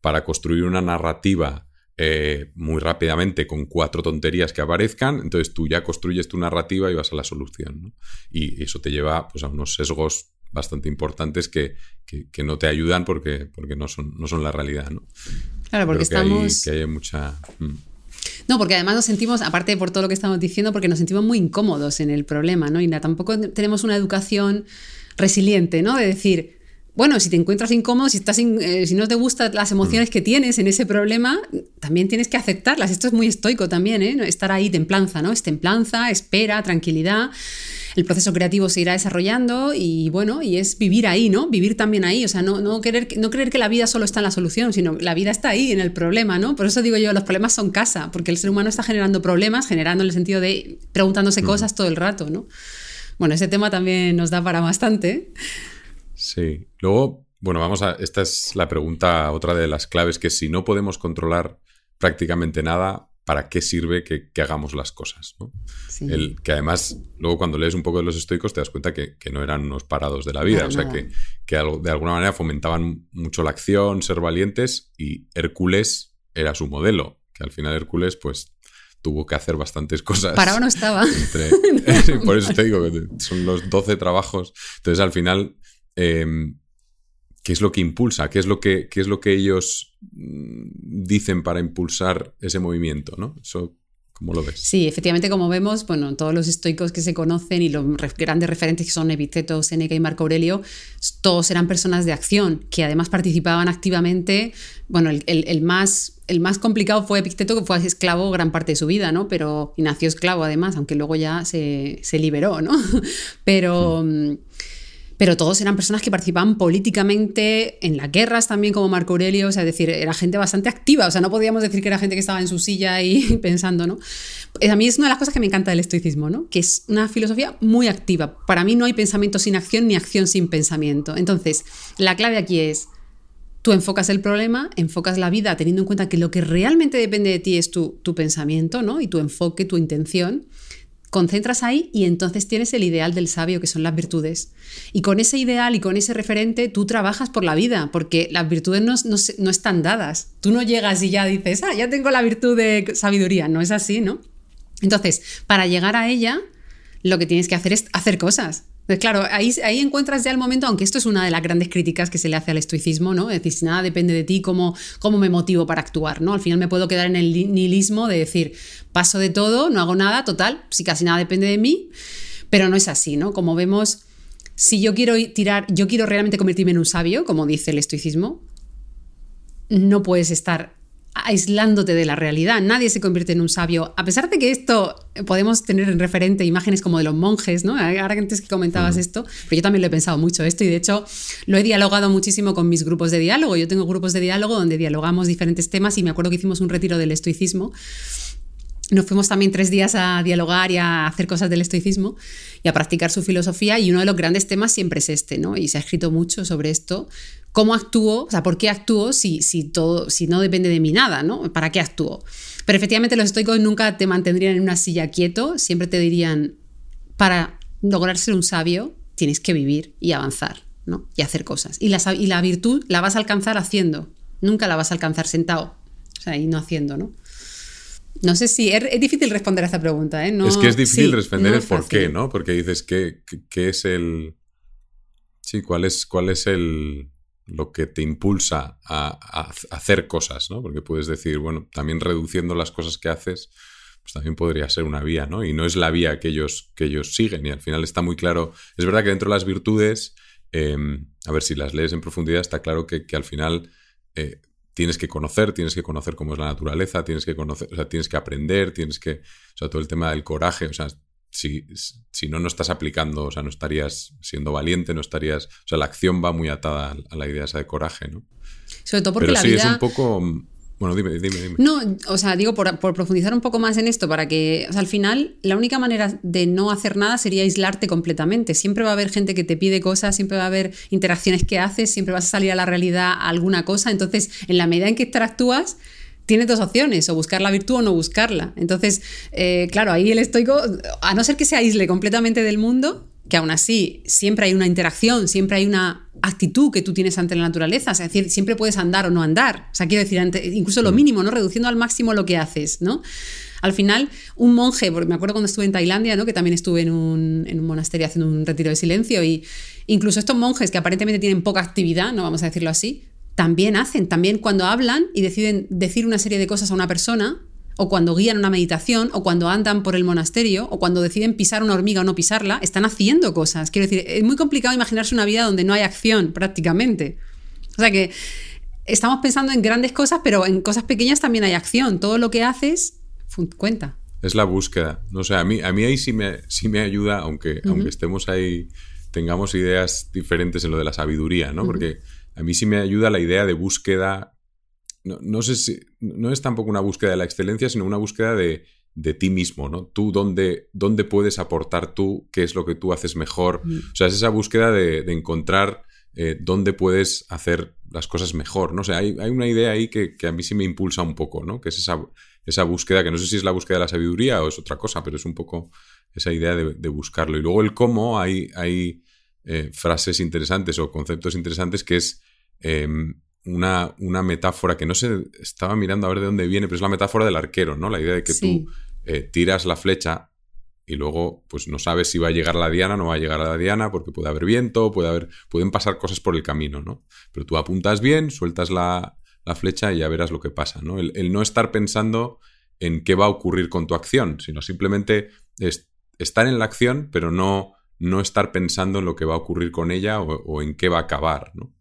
para construir una narrativa eh, muy rápidamente con cuatro tonterías que aparezcan, entonces tú ya construyes tu narrativa y vas a la solución. Y eso te lleva pues, a unos sesgos bastante importantes que, no te ayudan porque, porque no, son, no son la realidad. ¿no? Claro, porque estamos... que hay mucha... Mm. No, porque además nos sentimos, aparte por todo lo que estamos diciendo, porque nos sentimos muy incómodos en el problema, ¿no? Y tampoco tenemos una educación resiliente, ¿no? De decir, bueno, si te encuentras incómodo, si, estás eh, si no te gustan las emociones mm. que tienes en ese problema, también tienes que aceptarlas. Esto es muy estoico también, ¿eh? Estar ahí templanza, ¿no? Es templanza, espera, tranquilidad. El proceso creativo se irá desarrollando y bueno, y es vivir ahí, ¿no? Vivir también ahí. O sea, no, no, querer, no creer que la vida solo está en la solución, sino la vida está ahí, en el problema, ¿no? Por eso digo yo, los problemas son casa, porque el ser humano está generando problemas, generando en el sentido de preguntándose cosas todo el rato, ¿no? Bueno, ese tema también nos da para bastante. Sí. Luego, bueno, vamos a. Esta es la pregunta, otra de las claves, que si no podemos controlar prácticamente nada, ¿para qué sirve que, hagamos las cosas? El, que además, luego cuando lees un poco de los estoicos, te das cuenta que, no eran unos parados de la vida. o sea, que, que de alguna manera fomentaban mucho la acción, ser valientes, y Hércules era su modelo. Que al final Hércules, pues tuvo que hacer bastantes cosas. Parado *laughs* *laughs* no estaba. *laughs* por eso te digo que son los 12 trabajos. Entonces, al final, Em, qué es lo que impulsa, qué es lo que, qué es lo que ellos mm, dicen para impulsar ese movimiento, ¿no? Eso, ¿cómo lo ves? Sí, efectivamente, como vemos, bueno, todos los estoicos que se conocen y los grandes referentes que son Epicteto, Seneca y Marco Aurelio, todos eran personas de acción, que además participaban activamente. Bueno, el, más, el más complicado fue Epicteto, que fue esclavo gran parte de su vida, ¿no? Pero, y nació esclavo además, aunque luego ya se, se liberó, ¿no? *laughs* Pero... Hmm. Pero todos eran personas que participaban políticamente en las guerras también, como Marco Aurelio, o sea, es decir, era gente bastante activa, o sea, no podíamos decir que era gente que estaba en su silla y *laughs* pensando, ¿no? Eh, a mí es una de las cosas que me encanta del estoicismo, ¿no? Que es una filosofía muy activa. Para mí no hay pensamiento sin acción ni acción sin pensamiento. Entonces, la clave aquí es, tú enfocas el problema, enfocas la vida teniendo en cuenta que lo que realmente depende de ti es tu, tu pensamiento, ¿no? Y tu enfoque, tu intención concentras ahí y entonces tienes el ideal del sabio, que son las virtudes. Y con ese ideal y con ese referente tú trabajas por la vida, porque las virtudes no, están dadas. Tú no llegas y ya dices, ah, ya tengo la virtud de sabiduría. No es así, ¿no? Entonces, para llegar a ella, lo que tienes que hacer es hacer cosas. Pues claro, ahí, ahí encuentras ya el momento, aunque esto es una de las grandes críticas que se le hace al estoicismo, ¿no? Es decir, si nada depende de ti, ¿cómo, cómo me motivo para actuar? ¿no? Al final me puedo quedar en el nihilismo de decir, paso de todo, no hago nada, total, si casi nada depende de mí, pero no es así, ¿no? Como vemos, si yo quiero tirar, yo quiero realmente convertirme en un sabio, como dice el estoicismo, no puedes estar aislándote de la realidad. Nadie se convierte en un sabio. A pesar de que esto podemos tener en referente imágenes como de los monjes, ¿no? Ahora antes que comentabas esto, pero yo también lo he pensado mucho esto y de hecho lo he dialogado muchísimo con mis grupos de diálogo. Yo tengo grupos de diálogo donde dialogamos diferentes temas y me acuerdo que hicimos un retiro del estoicismo nos fuimos también tres días a dialogar y a hacer cosas del estoicismo y a practicar su filosofía y uno de los grandes temas siempre es este, ¿no? Y se ha escrito mucho sobre esto, ¿Cómo actúo? O sea, ¿por qué actúo si, si, todo, si no depende de mí nada? ¿no? ¿Para qué actúo? Pero efectivamente los estoicos nunca te mantendrían en una silla quieto, siempre te dirían, para lograr ser un sabio, tienes que vivir y avanzar, ¿no? Y hacer cosas. Y la, y la virtud la vas a alcanzar haciendo, nunca la vas a alcanzar sentado, o sea, y no haciendo, ¿no? No sé si es, difícil responder a esta pregunta, ¿eh? es que es difícil responder el por qué, ¿no? Porque dices, ¿qué, qué, es el... Sí, ¿cuál es, cuál es el, lo que te impulsa a, hacer cosas, ¿no? Porque puedes decir, bueno, también reduciendo las cosas que haces, pues también podría ser una vía, ¿no? Y no es la vía que ellos, que ellos siguen y al final está muy claro. Es verdad que dentro de las virtudes, em, a ver si las lees en profundidad, está claro que, al final eh, tienes que conocer, tienes que conocer cómo es la naturaleza, tienes que conocer, o sea, tienes que aprender, tienes que, o sea, todo el tema del coraje, o sea, si, si, no, no estás aplicando, o sea, no estarías siendo valiente, no estarías. O sea, la acción va muy atada a la idea esa de coraje, ¿no? Sobre todo porque Pero la sí, vida... es un poco. Bueno, dime, dime, dime. No, o sea, digo, por, profundizar un poco más en esto, para que, o sea, al final, la única manera de no hacer nada sería aislarte completamente. Siempre va a haber gente que te pide cosas, siempre va a haber interacciones que haces, siempre vas a salir a la realidad a alguna cosa. Entonces, en la medida en que interactúas, tienes dos opciones, o buscar la virtud o no buscarla. Entonces, eh, claro, ahí el estoico, a no ser que se aísle completamente del mundo, que aún así siempre hay una interacción, siempre hay una actitud que tú tienes ante la naturaleza, es decir, siempre puedes andar o no andar, o sea, quiero decir, incluso lo mm. mínimo, ¿no? Reduciendo al máximo lo que haces, ¿no? Al final, un monje, porque me acuerdo cuando estuve en Tailandia, ¿no? que también estuve en un, en un, monasterio haciendo un retiro de silencio, y incluso estos monjes que aparentemente tienen poca actividad, no vamos a decirlo así, también hacen, también cuando hablan y deciden decir una serie de cosas a una persona, o cuando guían una meditación, o cuando andan por el monasterio, o cuando deciden pisar una hormiga o no pisarla, están haciendo cosas. Quiero decir, es muy complicado imaginarse una vida donde no hay acción prácticamente. O sea que estamos pensando en grandes cosas, pero en cosas pequeñas también hay acción. Todo lo que haces cuenta. Es la búsqueda. No sé, a mí, a mí ahí sí me, sí me ayuda, aunque, aunque estemos ahí, tengamos ideas diferentes en lo de la sabiduría, ¿no? Porque a mí sí me ayuda la idea de búsqueda no, sé si, no es tampoco una búsqueda de la excelencia, sino una búsqueda de, ti mismo, ¿no? Tú, dónde, dónde, puedes aportar tú, qué es lo que tú haces mejor. Mm. O sea, es esa búsqueda de, encontrar eh, dónde puedes hacer las cosas mejor, ¿no? O sea, hay, una idea ahí que, a mí sí me impulsa un poco, ¿no? Que es esa, esa, búsqueda, que no sé si es la búsqueda de la sabiduría o es otra cosa, pero es un poco esa idea de, buscarlo. Y luego el cómo, hay, hay eh, frases interesantes o conceptos interesantes que es... Em, una, una, metáfora que no sé, estaba mirando a ver de dónde viene, pero es la metáfora del arquero, ¿no? La idea de que tú eh, tiras la flecha y luego pues no sabes si va a llegar la diana o no va a llegar a la diana porque puede haber viento, puede haber, pueden pasar cosas por el camino, ¿no? Pero tú apuntas bien, sueltas la, flecha y ya verás lo que pasa, ¿no? El, no estar pensando en qué va a ocurrir con tu acción, sino simplemente estar en la acción, pero no, no estar pensando en lo que va a ocurrir con ella o, o en qué va a acabar, ¿no?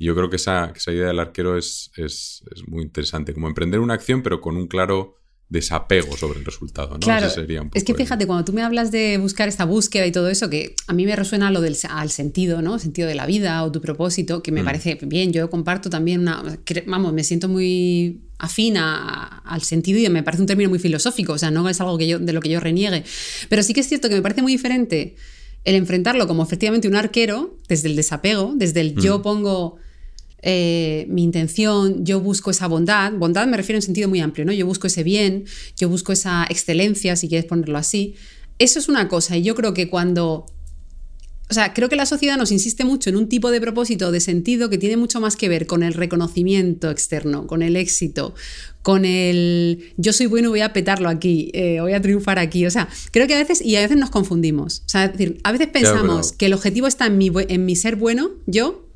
Y yo creo que esa, idea del arquero es, es, muy interesante, como emprender una acción pero con un claro desapego sobre el resultado. ¿no? Claro, es que fíjate, cuando tú me hablas de buscar esta búsqueda y todo eso, que a mí me resuena lo del al sentido, ¿no? El sentido de la vida o tu propósito, que me mm. parece bien, yo comparto también una, vamos, me siento muy afina al sentido y me parece un término muy filosófico, o sea, no es algo que yo, de lo que yo reniegue, pero sí que es cierto que me parece muy diferente el enfrentarlo como efectivamente un arquero, desde el desapego, desde el yo mm. pongo eh, mi intención, yo busco esa bondad, bondad me refiero en sentido muy amplio, ¿no? Yo busco ese bien, yo busco esa excelencia, si quieres ponerlo así. Eso es una cosa, y yo creo que cuando o sea, creo que la sociedad nos insiste mucho en un tipo de propósito, de sentido, que tiene mucho más que ver con el reconocimiento externo, con el éxito, con el yo soy bueno, voy a petarlo aquí, eh, voy a triunfar aquí. O sea, creo que a veces, y a veces nos confundimos. O sea, es decir, a veces pensamos que el objetivo está en mi, en mi ser bueno, yo,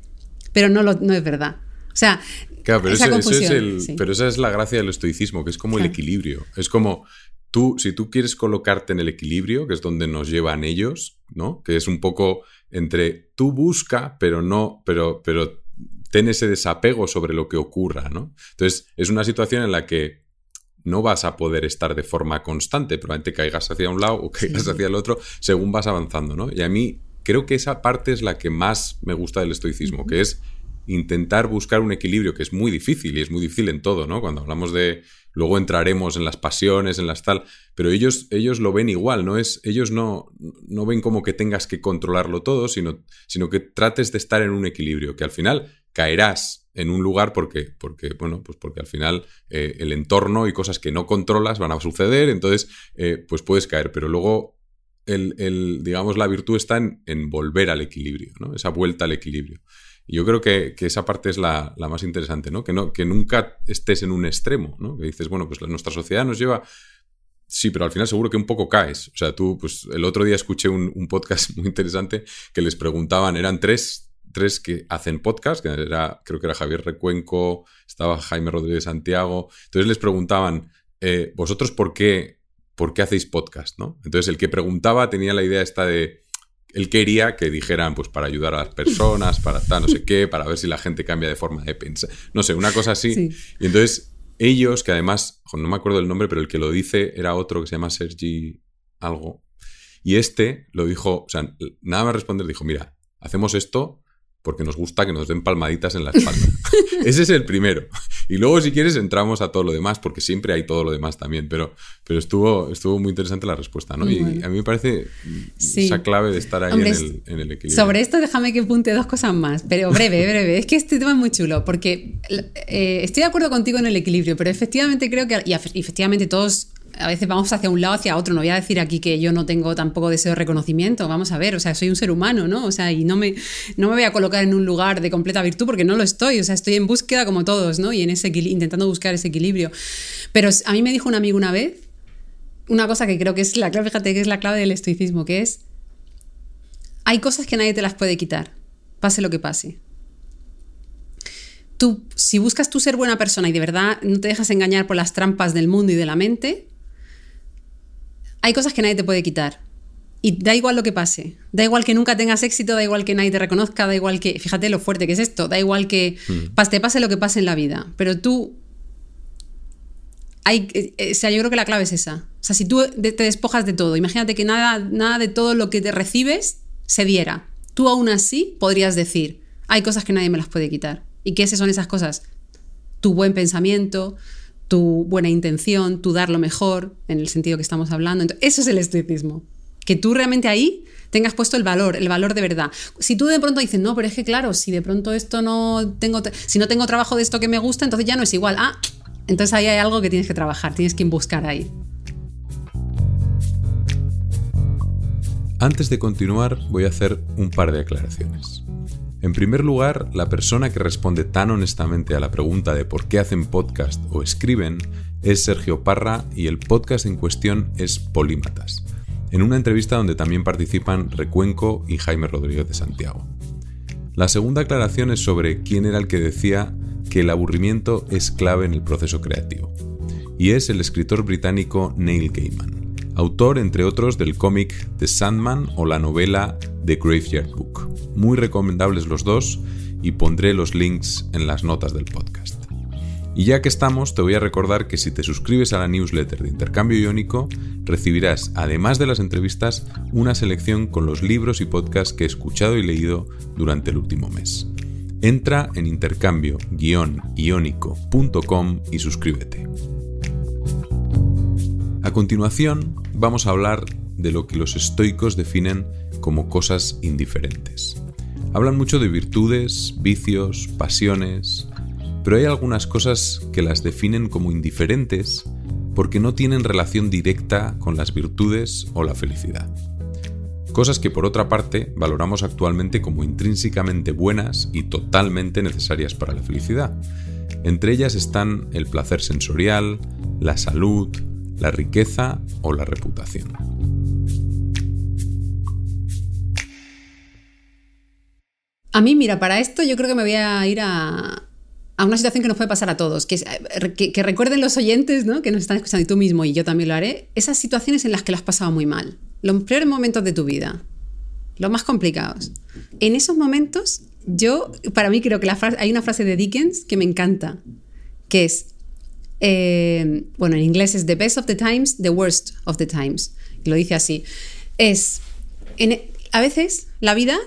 pero no, no es verdad. O sea, pero, esa pero esa es la gracia del estoicismo, que es como el equilibrio. Es como tú, si tú quieres colocarte en el equilibrio, que es donde nos llevan ellos, ¿no? Que es un poco entre tú busca, pero no, pero, pero ten ese desapego sobre lo que ocurra, ¿no? Entonces, es una situación en la que no vas a poder estar de forma constante, probablemente caigas hacia un lado o caigas hacia el otro según vas avanzando, ¿no? Y a mí creo que esa parte es la que más me gusta del estoicismo, que es intentar buscar un equilibrio que es muy difícil y es muy difícil en todo, ¿no? Cuando hablamos de luego entraremos en las pasiones, en las tal, pero ellos ellos lo ven igual, no es ellos no no ven como que tengas que controlarlo todo, sino sino que trates de estar en un equilibrio, que al final caerás en un lugar porque porque bueno, pues porque al final eh, el entorno y cosas que no controlas van a suceder, entonces eh, pues puedes caer, pero luego el, digamos, la virtud está en, volver al equilibrio, ¿no? Esa vuelta al equilibrio. Y yo creo que, esa parte es la, más interesante, ¿no? Que, ¿no? que nunca estés en un extremo, ¿no? Que dices, bueno, pues nuestra sociedad nos lleva... Sí, pero al final seguro que un poco caes. O sea, tú, pues el otro día escuché un, podcast *laughs* muy interesante que les preguntaban, eran tres, tres que hacen podcast, que era, creo que era Javier Recuenco, estaba Jaime Rodríguez Santiago. Entonces les preguntaban, eh, ¿vosotros por qué ¿por qué hacéis podcast? ¿no? Entonces el que preguntaba tenía la idea esta de, él quería que dijeran, pues para ayudar a las personas, para tal, no sé qué, para ver si la gente cambia de forma de pensar, no sé, una cosa así. Y entonces ellos, que además, no me acuerdo el nombre, pero el que lo dice era otro que se llama Sergi algo. Y este lo dijo, o sea, nada más responder, dijo, mira, hacemos esto porque nos gusta que nos den palmaditas en la espalda. *laughs* Ese es el primero. Y luego, si quieres, entramos a todo lo demás, porque siempre hay todo lo demás también. Pero, pero estuvo, estuvo muy interesante la respuesta, ¿no? Y a mí me parece esa clave de estar ahí en, el, equilibrio. Sobre esto, déjame que apunte dos cosas más, pero breve, *laughs* breve. es que este tema es muy chulo, porque eh, estoy de acuerdo contigo en el equilibrio, pero efectivamente creo que, y efectivamente todos a veces vamos hacia un lado, hacia otro. No voy a decir aquí que yo no tengo tampoco deseo de reconocimiento. Vamos a ver, o sea, soy un ser humano, ¿no? O sea, y no me, no me voy a colocar en un lugar de completa virtud porque no lo estoy. O sea, estoy en búsqueda como todos, ¿no? Y en ese intentando buscar ese equilibrio. Pero a mí me dijo un amigo una vez una cosa que creo que es la clave, fíjate que es la clave del estoicismo, que es hay cosas que nadie te las puede quitar, pase lo que pase. Tú, si buscas tú ser buena persona y de verdad no te dejas engañar por las trampas del mundo y de la mente, hay cosas que nadie te puede quitar. Y da igual lo que pase. Da igual que nunca tengas éxito, da igual que nadie te reconozca, da igual que. Fíjate lo fuerte que es esto. Da igual que mm. te pase lo que pase en la vida. Pero tú. Hay, eh, o sea, yo creo que la clave es esa. O sea, si tú te despojas de todo, imagínate que nada, nada de todo lo que te recibes se diera. Tú aún así podrías decir, hay cosas que nadie me las puede quitar. ¿Y qué son esas cosas? Tu buen pensamiento, tu buena intención, tu dar lo mejor, en el sentido que estamos hablando. eso es el estoicismo. Que tú realmente ahí tengas puesto el valor, el valor de verdad. Si tú de pronto dices, no, pero es que claro, si de pronto esto no tengo, si no tengo trabajo de esto que me gusta, entonces ya no es igual. Ah, entonces ahí hay algo que tienes que trabajar, tienes que buscar ahí. Antes de continuar, voy a hacer un par de aclaraciones. En primer lugar, la persona que responde tan honestamente a la pregunta de por qué hacen podcast o escriben es Sergio Parra y el podcast en cuestión es Polímatas, en una entrevista donde también participan Recuenco y Jaime Rodríguez de Santiago. La segunda aclaración es sobre quién era el que decía que el aburrimiento es clave en el proceso creativo, y es el escritor británico Neil Gaiman, autor entre otros del cómic The Sandman o la novela The Graveyard Book. Muy recomendables los dos y pondré los links en las notas del podcast. Y ya que estamos, te voy a recordar que si te suscribes a la newsletter de Intercambio Iónico, recibirás, además de las entrevistas, una selección con los libros y podcasts que he escuchado y leído durante el último mes. Entra en intercambio-iónico.com y suscríbete. A continuación, vamos a hablar de lo que los estoicos definen como cosas indiferentes. Hablan mucho de virtudes, vicios, pasiones, pero hay algunas cosas que las definen como indiferentes porque no tienen relación directa con las virtudes o la felicidad. Cosas que por otra parte valoramos actualmente como intrínsecamente buenas y totalmente necesarias para la felicidad. Entre ellas están el placer sensorial, la salud, la riqueza o la reputación. A mí, mira, para esto yo creo que me voy a ir a, una situación que nos puede pasar a todos, que, que, recuerden los oyentes ¿no? que nos están escuchando y tú mismo y yo también lo haré, esas situaciones en las que lo has pasado muy mal, los peores momentos de tu vida, los más complicados. En esos momentos, yo, para mí creo que hay una frase de Dickens que me encanta, que es, eh, bueno, en inglés es the best of the times, the worst of the times, lo dice así, es, a veces la vida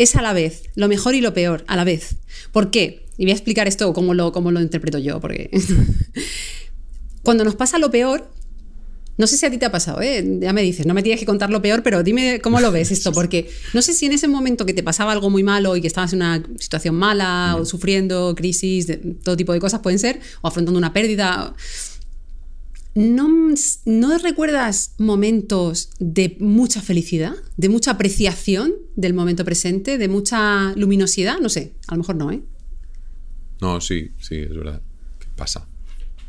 es a la vez, lo mejor y lo peor, a la vez. ¿Por qué? Y voy a explicar esto cómo lo, cómo lo interpreto yo, porque *laughs* cuando nos pasa lo peor, no sé si a ti te ha pasado, ¿eh? ya me dices, no me tienes que contar lo peor, pero dime cómo lo ves esto, *laughs* porque no sé si en ese momento que te pasaba algo muy malo y que estabas en una situación mala o sufriendo crisis, de, todo tipo de cosas pueden ser, o afrontando una pérdida, ¿No, recuerdas momentos de mucha felicidad, de mucha apreciación del momento presente, de mucha luminosidad? No sé, a lo mejor no, ¿eh? No, sí, sí, es verdad. pasa.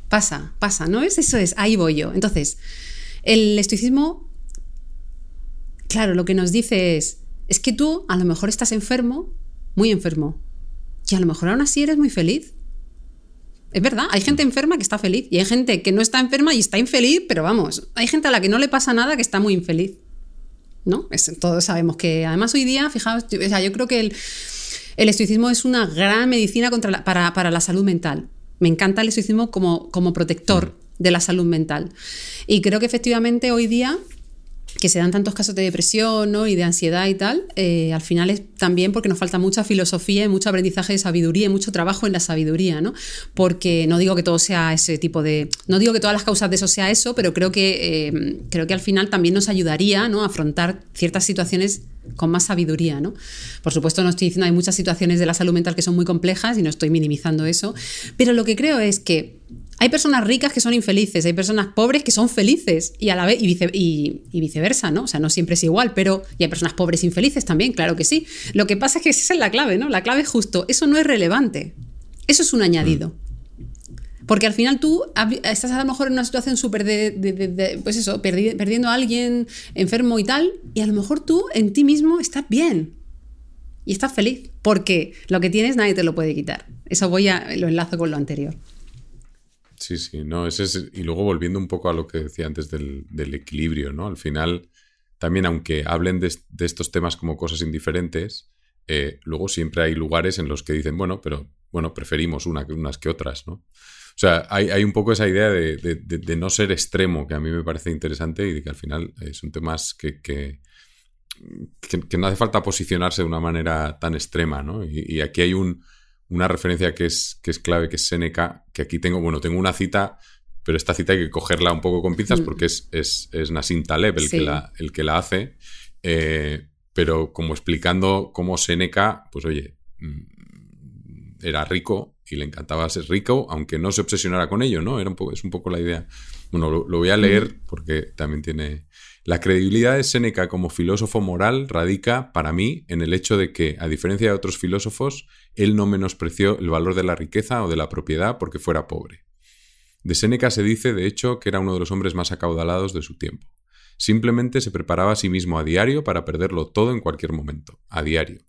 Pasa, pasa, ¿no es? Eso es, ahí voy yo. Entonces, el estoicismo, claro, lo que nos dice es, es que tú a lo mejor estás enfermo, muy enfermo, y a lo mejor aún así eres muy feliz. Es verdad, hay gente enferma que está feliz y hay gente que no está enferma y está infeliz, pero vamos, hay gente a la que no le pasa nada que está muy infeliz. ¿No? todos sabemos que además hoy día, fijaos, yo, yo creo que el, estoicismo es una gran medicina contra para, la salud mental. Me encanta el estoicismo como, como protector de la salud mental. Y creo que efectivamente hoy día que se dan tantos casos de depresión ¿no? y de ansiedad y tal, eh, al final es también porque nos falta mucha filosofía y mucho aprendizaje de sabiduría y mucho trabajo en la sabiduría, ¿no? Porque no digo que todo sea ese tipo de... No digo que todas las causas de eso sea eso, pero creo que, eh, creo que al final también nos ayudaría ¿no? a afrontar ciertas situaciones con más sabiduría, ¿no? Por supuesto, no estoy diciendo, hay muchas situaciones de la salud mental que son muy complejas y no estoy minimizando eso, pero lo que creo es que hay personas ricas que son infelices, hay personas pobres que son felices y a la vez y, viceversa, ¿no? O sea, no siempre es igual, pero y hay personas pobres infelices también, claro que sí. Lo que pasa es que esa es la clave, ¿no? La clave es justo, eso no es relevante. Eso es un añadido. Porque al final tú estás a lo mejor en una situación súper de, pues eso, perdiendo a alguien enfermo y tal, y a lo mejor tú en ti mismo estás bien y estás feliz, porque lo que tienes nadie te lo puede quitar. Eso voy a, lo enlazo con lo anterior. Sí, sí, no, ese es, y luego volviendo un poco a lo que decía antes del, equilibrio, ¿no? Al final, también aunque hablen de, estos temas como cosas indiferentes, eh, luego siempre hay lugares en los que dicen, bueno, pero bueno, preferimos una, unas que otras, ¿no? O sea, hay, un poco esa idea de, no ser extremo, que a mí me parece interesante y de que al final son temas que, que, no hace falta posicionarse de una manera tan extrema, ¿no? y aquí hay un, una referencia que es, que es clave, que es Seneca, que aquí tengo, bueno, tengo una cita, pero esta cita hay que cogerla un poco con pinzas mm. porque es, es, es Nassim Taleb el, que, la, el que la hace, eh, pero como explicando cómo Seneca, pues oye, mm, era rico y le encantaba ser rico, aunque no se obsesionara con ello, ¿no? Era un poco, es un poco la idea. Bueno, lo, lo voy a leer porque también tiene, la credibilidad de Séneca como filósofo moral radica, para mí, en el hecho de que, a diferencia de otros filósofos, él no menospreció el valor de la riqueza o de la propiedad porque fuera pobre. De Séneca se dice, de hecho, que era uno de los hombres más acaudalados de su tiempo. Simplemente se preparaba a sí mismo a diario para perderlo todo en cualquier momento, a diario.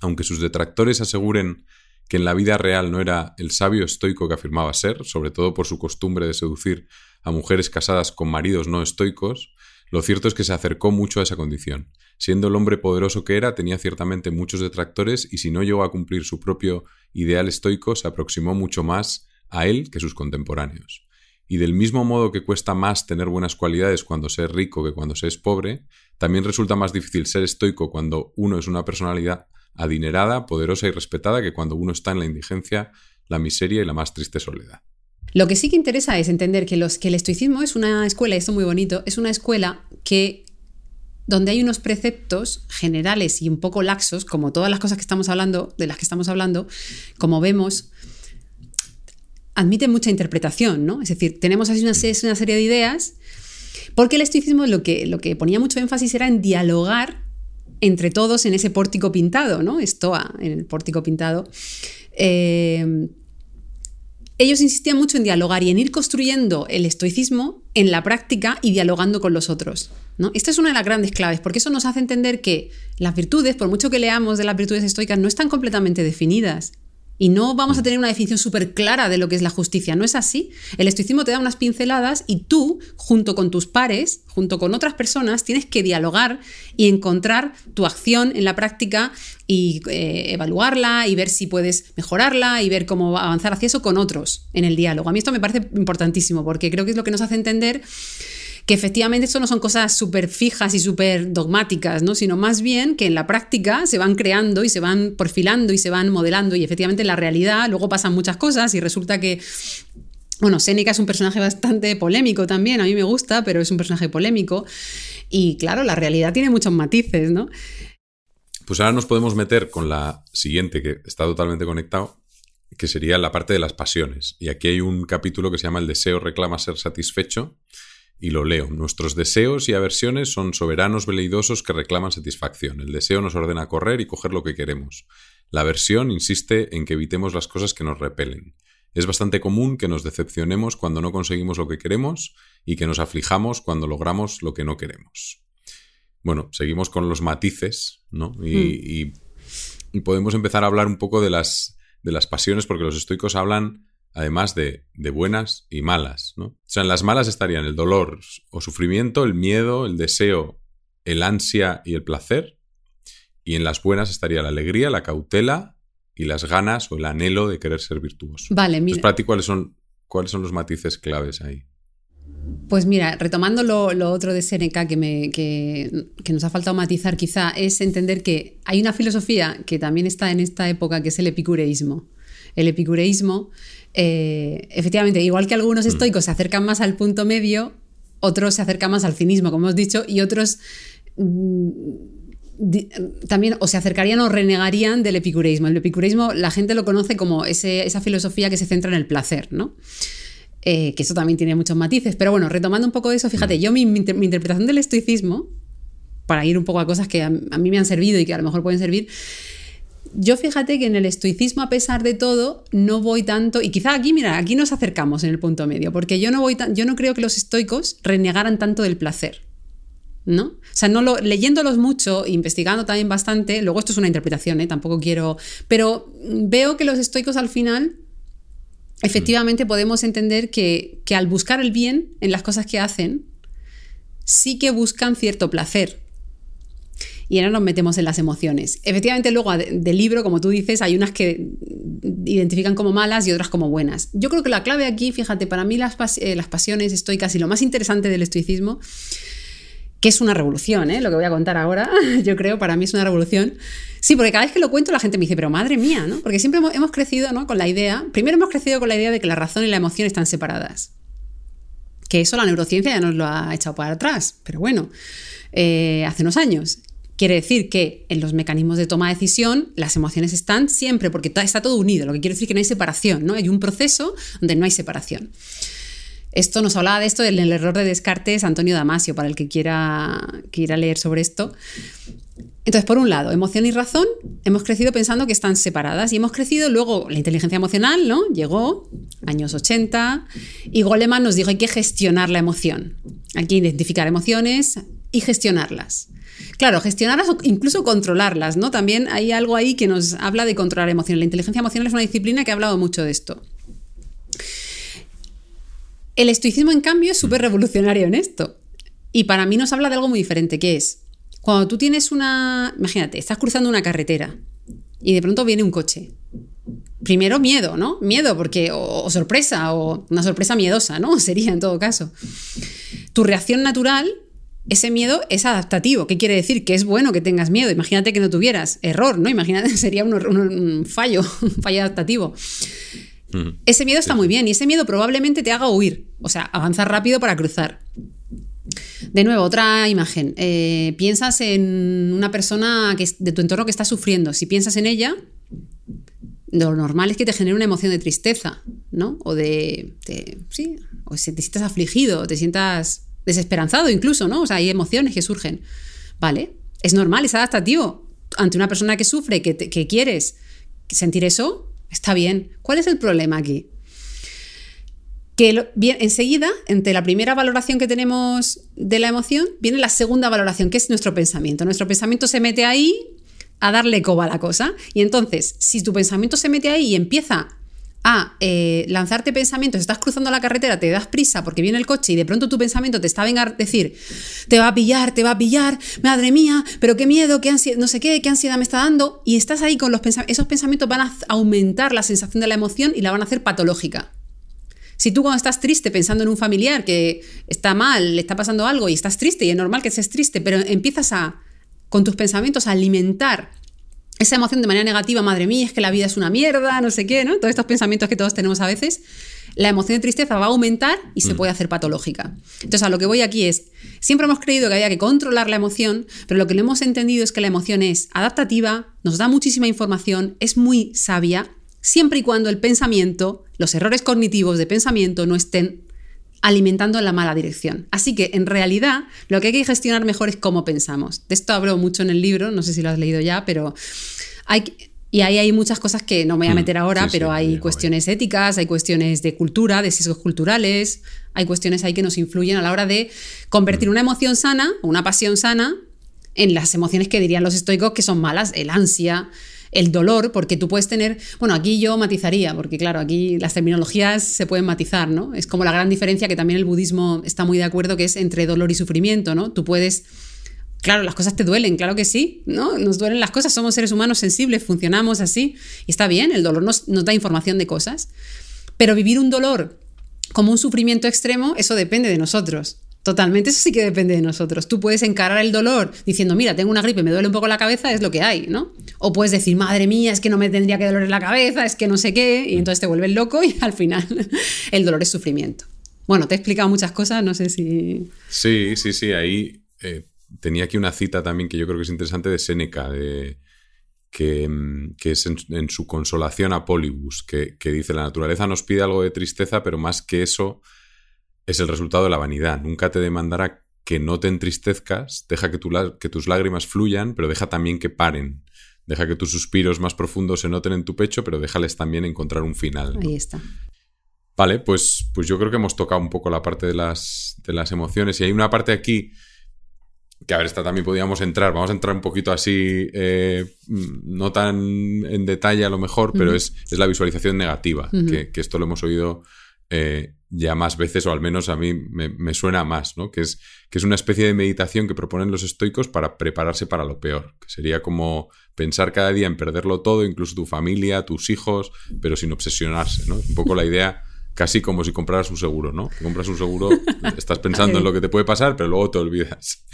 Aunque sus detractores aseguren que en la vida real no era el sabio estoico que afirmaba ser, sobre todo por su costumbre de seducir a mujeres casadas con maridos no estoicos, lo cierto es que se acercó mucho a esa condición. Siendo el hombre poderoso que era, tenía ciertamente muchos detractores y si no llegó a cumplir su propio ideal estoico, se aproximó mucho más a él que sus contemporáneos. Y del mismo modo que cuesta más tener buenas cualidades cuando se es rico que cuando se es pobre, también resulta más difícil ser estoico cuando uno es una personalidad adinerada, poderosa y respetada que cuando uno está en la indigencia, la miseria y la más triste soledad. Lo que sí que interesa es entender que, el estoicismo es una escuela, y esto es muy bonito, es una escuela que donde hay unos preceptos generales y un poco laxos, como todas las cosas que estamos hablando, de las que estamos hablando, como vemos, admiten mucha interpretación, ¿no? Es decir, tenemos así una, serie de ideas, porque el estoicismo lo que, lo que ponía mucho énfasis era en dialogar entre todos en ese pórtico pintado, ¿no? Estoa, en el pórtico pintado. Eh, ellos insistían mucho en dialogar y en ir construyendo el estoicismo en la práctica y dialogando con los otros. Esta es una de las grandes claves, porque eso nos hace entender que las virtudes, por mucho que leamos de las virtudes estoicas, no están completamente definidas. Y no vamos a tener una definición súper clara de lo que es la justicia. No es así. El estoicismo te da unas pinceladas y tú, junto con tus pares, junto con otras personas, tienes que dialogar y encontrar tu acción en la práctica y eh, evaluarla y ver si puedes mejorarla y ver cómo avanzar hacia eso con otros en el diálogo. A mí esto me parece importantísimo porque creo que es lo que nos hace entender que efectivamente esto no son cosas súper fijas y súper dogmáticas, ¿no? sino más bien que en la práctica se van creando y se van perfilando y se van modelando y efectivamente en la realidad luego pasan muchas cosas y resulta que bueno, Séneca es un personaje bastante polémico también, a mí me gusta, pero es un personaje polémico. Y claro, la realidad tiene muchos matices, ¿no? Pues ahora nos podemos meter con la siguiente, que está totalmente conectado, que sería la parte de las pasiones. Y aquí hay un capítulo que se llama El deseo reclama ser satisfecho, y lo leo. Nuestros deseos y aversiones son soberanos veleidosos que reclaman satisfacción. El deseo nos ordena correr y coger lo que queremos. La aversión insiste en que evitemos las cosas que nos repelen. Es bastante común que nos decepcionemos cuando no conseguimos lo que queremos y que nos aflijamos cuando logramos lo que no queremos. Bueno, seguimos con los matices, ¿no? Y, hmm. y podemos empezar a hablar un poco de las, de las pasiones, porque los estoicos hablan además de, buenas y malas. ¿no? O sea, en las malas estarían el dolor o sufrimiento, el miedo, el deseo, el ansia y el placer. Y en las buenas estaría la alegría, la cautela y las ganas o el anhelo de querer ser virtuoso. Vale, mira. Entonces, para ti, ¿cuáles son, ¿cuáles son los matices claves ahí? Pues mira, retomando lo, otro de Seneca que, me, que, nos ha faltado matizar quizá, es entender que hay una filosofía que también está en esta época, que es el epicureísmo. El epicureísmo, eh, efectivamente, igual que algunos mm. estoicos se acercan más al punto medio, otros se acercan más al cinismo, como hemos dicho, y otros mm, también o se acercarían o renegarían del epicureísmo. El epicureísmo la gente lo conoce como esa filosofía que se centra en el placer, ¿no? Eh, que eso también tiene muchos matices. Pero bueno, retomando un poco de eso, fíjate, yo mi, interpretación del estoicismo, para ir un poco a cosas que a, mí me han servido y que a lo mejor pueden servir, yo fíjate que en el estoicismo, a pesar de todo, no voy tanto, y quizá aquí, mira, aquí nos acercamos en el punto medio, porque yo no, voy yo no creo que los estoicos renegaran tanto del placer. ¿no? O sea, no lo, leyéndolos mucho, investigando también bastante, luego esto es una interpretación, ¿eh? tampoco quiero, pero veo que los estoicos al final, efectivamente podemos entender que, al buscar el bien en las cosas que hacen, sí que buscan cierto placer. Y ahora nos metemos en las emociones. Efectivamente, luego del libro, como tú dices, hay unas que identifican como malas y otras como buenas. Yo creo que la clave aquí, fíjate, para mí las, eh, las pasiones estoicas y lo más interesante del estoicismo que es una revolución, ¿eh? lo que voy a contar ahora, *laughs* yo creo, para mí es una revolución. Sí, porque cada vez que lo cuento la gente me dice, pero madre mía, ¿no? Porque siempre hemos, crecido ¿no? con la idea, primero hemos crecido con la idea de que la razón y la emoción están separadas. Que eso la neurociencia ya nos lo ha echado para atrás, pero bueno, eh, hace unos años. Quiere decir que en los mecanismos de toma de decisión las emociones están siempre, porque está todo unido, lo que quiere decir que no hay separación, ¿no? Hay un proceso donde no hay separación. Esto nos hablaba de esto del error de Descartes Antonio Damasio, para el que quiera, quiera leer sobre esto. Entonces, por un lado, emoción y razón, hemos crecido pensando que están separadas y hemos crecido luego, la inteligencia emocional, ¿no? Llegó, años 80, y Goleman nos dijo, hay que gestionar la emoción, hay que identificar emociones y gestionarlas. Claro, gestionarlas o incluso controlarlas, ¿no? También hay algo ahí que nos habla de controlar emociones. La inteligencia emocional es una disciplina que ha hablado mucho de esto. El estoicismo, en cambio, es súper revolucionario en esto. Y para mí nos habla de algo muy diferente, que es cuando tú tienes una. Imagínate, estás cruzando una carretera y de pronto viene un coche. Primero miedo, ¿no? Miedo, porque. O, sorpresa, o una sorpresa miedosa, ¿no? *laughs* Sería en todo caso. Tu reacción natural ese miedo es adaptativo. ¿Qué quiere decir? Que es bueno que tengas miedo. Imagínate que no tuvieras. Error, ¿no? Imagínate, *laughs* sería un, un fallo, *laughs* un fallo adaptativo. Ese miedo está muy bien y ese miedo probablemente te haga huir, o sea, avanzar rápido para cruzar. De nuevo, otra imagen. Eh, piensas en una persona que de tu entorno que está sufriendo. Si piensas en ella, lo normal es que te genere una emoción de tristeza, ¿no? O de, sí, o te sientas afligido, te sientas desesperanzado incluso, ¿no? O sea, hay emociones que surgen. ¿Vale? Es normal, es adaptativo. Ante una persona que sufre, que, que quieres sentir eso, Está bien. ¿Cuál es el problema aquí? Que bien, enseguida, entre la primera valoración que tenemos de la emoción, viene la segunda valoración, que es nuestro pensamiento. Nuestro pensamiento se mete ahí a darle coba a la cosa. Y entonces, si tu pensamiento se mete ahí y empieza a eh, lanzarte pensamientos, estás cruzando la carretera, te das prisa porque viene el coche y de pronto tu pensamiento te está a decir, te va a pillar, te va a pillar, madre mía, pero qué miedo, qué ansiedad, no sé qué, qué ansiedad me está dando, y estás ahí con los pensamientos, esos pensamientos van a aumentar la sensación de la emoción y la van a hacer patológica. Si tú cuando estás triste pensando en un familiar que está mal, le está pasando algo y estás triste y es normal que estés triste, pero empiezas a, con tus pensamientos, a alimentar esa emoción de manera negativa, madre mía, es que la vida es una mierda, no sé qué, ¿no? Todos estos pensamientos que todos tenemos a veces, la emoción de tristeza va a aumentar y se mm. puede hacer patológica. Entonces, a lo que voy aquí es, siempre hemos creído que había que controlar la emoción, pero lo que no hemos entendido es que la emoción es adaptativa, nos da muchísima información, es muy sabia, siempre y cuando el pensamiento, los errores cognitivos de pensamiento no estén alimentando en la mala dirección. Así que en realidad lo que hay que gestionar mejor es cómo pensamos. De esto hablo mucho en el libro, no sé si lo has leído ya, pero hay... Y ahí hay muchas cosas que no me voy a mm, meter ahora, pero hay cuestiones éticas, hay cuestiones de cultura, de sesgos culturales, hay cuestiones ahí que nos influyen a la hora de convertir mm. una emoción sana, una pasión sana, en las emociones que dirían los estoicos que son malas, el ansia, el dolor, porque tú puedes tener, bueno, aquí yo matizaría, porque claro, aquí las terminologías se pueden matizar, ¿no? Es como la gran diferencia que también el budismo está muy de acuerdo, que es entre dolor y sufrimiento, ¿no? Tú puedes... Claro, las cosas te duelen, claro que sí, ¿no? Nos duelen las cosas, somos seres humanos sensibles, funcionamos así, y está bien, el dolor nos, nos da información de cosas, pero vivir un dolor como un sufrimiento extremo, eso depende de nosotros. Totalmente, eso sí que depende de nosotros. Tú puedes encarar el dolor diciendo, mira, tengo una gripe, me duele un poco la cabeza, es lo que hay, ¿no? O puedes decir, madre mía, es que no me tendría que doler la cabeza, es que no sé qué, y entonces te vuelves loco y *laughs* al final el dolor es sufrimiento. Bueno, te he explicado muchas cosas, no sé si... Sí, sí, sí, ahí eh, tenía aquí una cita también que yo creo que es interesante de Séneca, de, que, mm, es en, su consolación a Polibus, que, que dice, la naturaleza nos pide algo de tristeza, pero más que eso es el resultado de la vanidad. Nunca te demandará que no te entristezcas, deja que, que tus lágrimas fluyan, pero deja también que paren. Deja que tus suspiros más profundos se noten en tu pecho, pero déjales también encontrar un final. Ahí está. Vale, pues, pues yo creo que hemos tocado un poco la parte de las, de las emociones. Y hay una parte aquí que a ver, esta también podríamos entrar. Vamos a entrar un poquito así, eh, no tan en detalle a lo mejor, pero es, la visualización negativa, que, que, esto lo hemos oído eh, ya más veces, o al menos a mí me, suena más, ¿no? Que es, que es una especie de meditación que proponen los estoicos para prepararse para lo peor, que sería como pensar cada día en perderlo todo, incluso tu familia, tus hijos, pero sin obsesionarse, ¿no? Un poco la idea casi como si compraras un seguro, ¿no? compras un seguro, *laughs* estás pensando en lo que te puede pasar, pero luego te olvidas.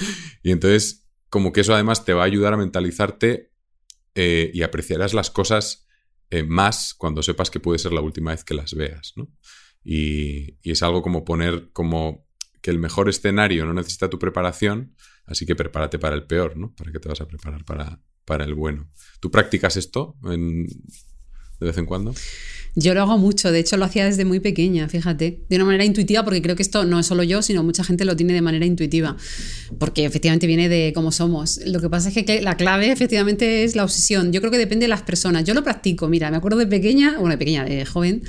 Y entonces, como que eso además te va a ayudar a mentalizarte eh, y apreciarás las cosas eh, más cuando sepas que puede ser la última vez que las veas, ¿no? Y, es algo como poner como que el mejor escenario no necesita tu preparación, así que prepárate para el peor, ¿no? ¿Para qué te vas a preparar para, para el bueno? ¿Tú practicas esto de vez en cuando? Yo lo hago mucho, de hecho lo hacía desde muy pequeña, fíjate, de una manera intuitiva, porque creo que esto no es solo yo, sino mucha gente lo tiene de manera intuitiva, porque efectivamente viene de cómo somos. Lo que pasa es que la clave efectivamente es la obsesión. Yo creo que depende de las personas. Yo lo practico, mira, me acuerdo de pequeña, bueno, de pequeña, de joven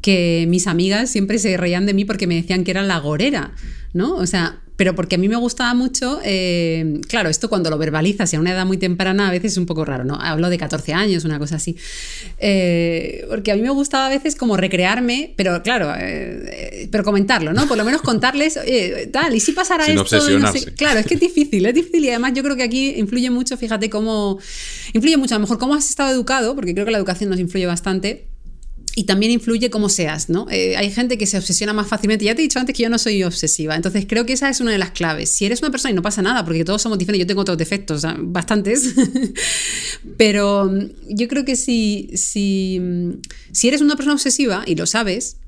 que mis amigas siempre se reían de mí porque me decían que era la gorera, ¿no? O sea, pero porque a mí me gustaba mucho, eh, claro, esto cuando lo verbalizas y a una edad muy temprana a veces es un poco raro, ¿no? Hablo de 14 años, una cosa así. Eh, porque a mí me gustaba a veces como recrearme, pero claro, eh, pero comentarlo, ¿no? Por lo menos contarles, tal, y si pasara Sin esto... claro, es que es difícil, es difícil y además yo creo que aquí influye mucho, fíjate cómo... Influye mucho, a lo mejor cómo has estado educado, porque creo que la educación nos influye bastante y también influye cómo seas, ¿no? Eh, hay gente que se obsesiona más fácilmente. Ya te he dicho antes que yo no soy obsesiva, entonces creo que esa es una de las claves. Si eres una persona y no pasa nada, porque todos somos diferentes, yo tengo otros defectos, bastantes, *laughs* pero mm, yo creo que si, si, mm, si eres una persona obsesiva y lo sabes,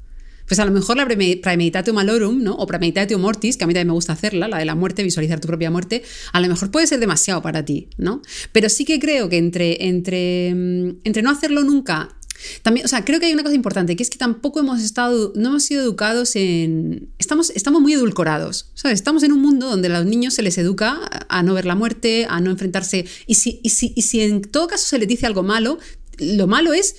pues a lo mejor la premeditatio malorum, ¿no? O premeditatio mortis, que a mí también me gusta hacerla, la de la muerte, visualizar tu propia muerte, a lo mejor puede ser demasiado para ti, ¿no? Pero sí que creo que entre, entre, mm, entre no hacerlo nunca también, o sea, creo que hay una cosa importante, que es que tampoco hemos estado, no hemos sido educados en... Estamos, estamos muy edulcorados, ¿sabes? Estamos en un mundo donde a los niños se les educa a no ver la muerte, a no enfrentarse... Y si, y si, y si en todo caso se les dice algo malo, lo malo es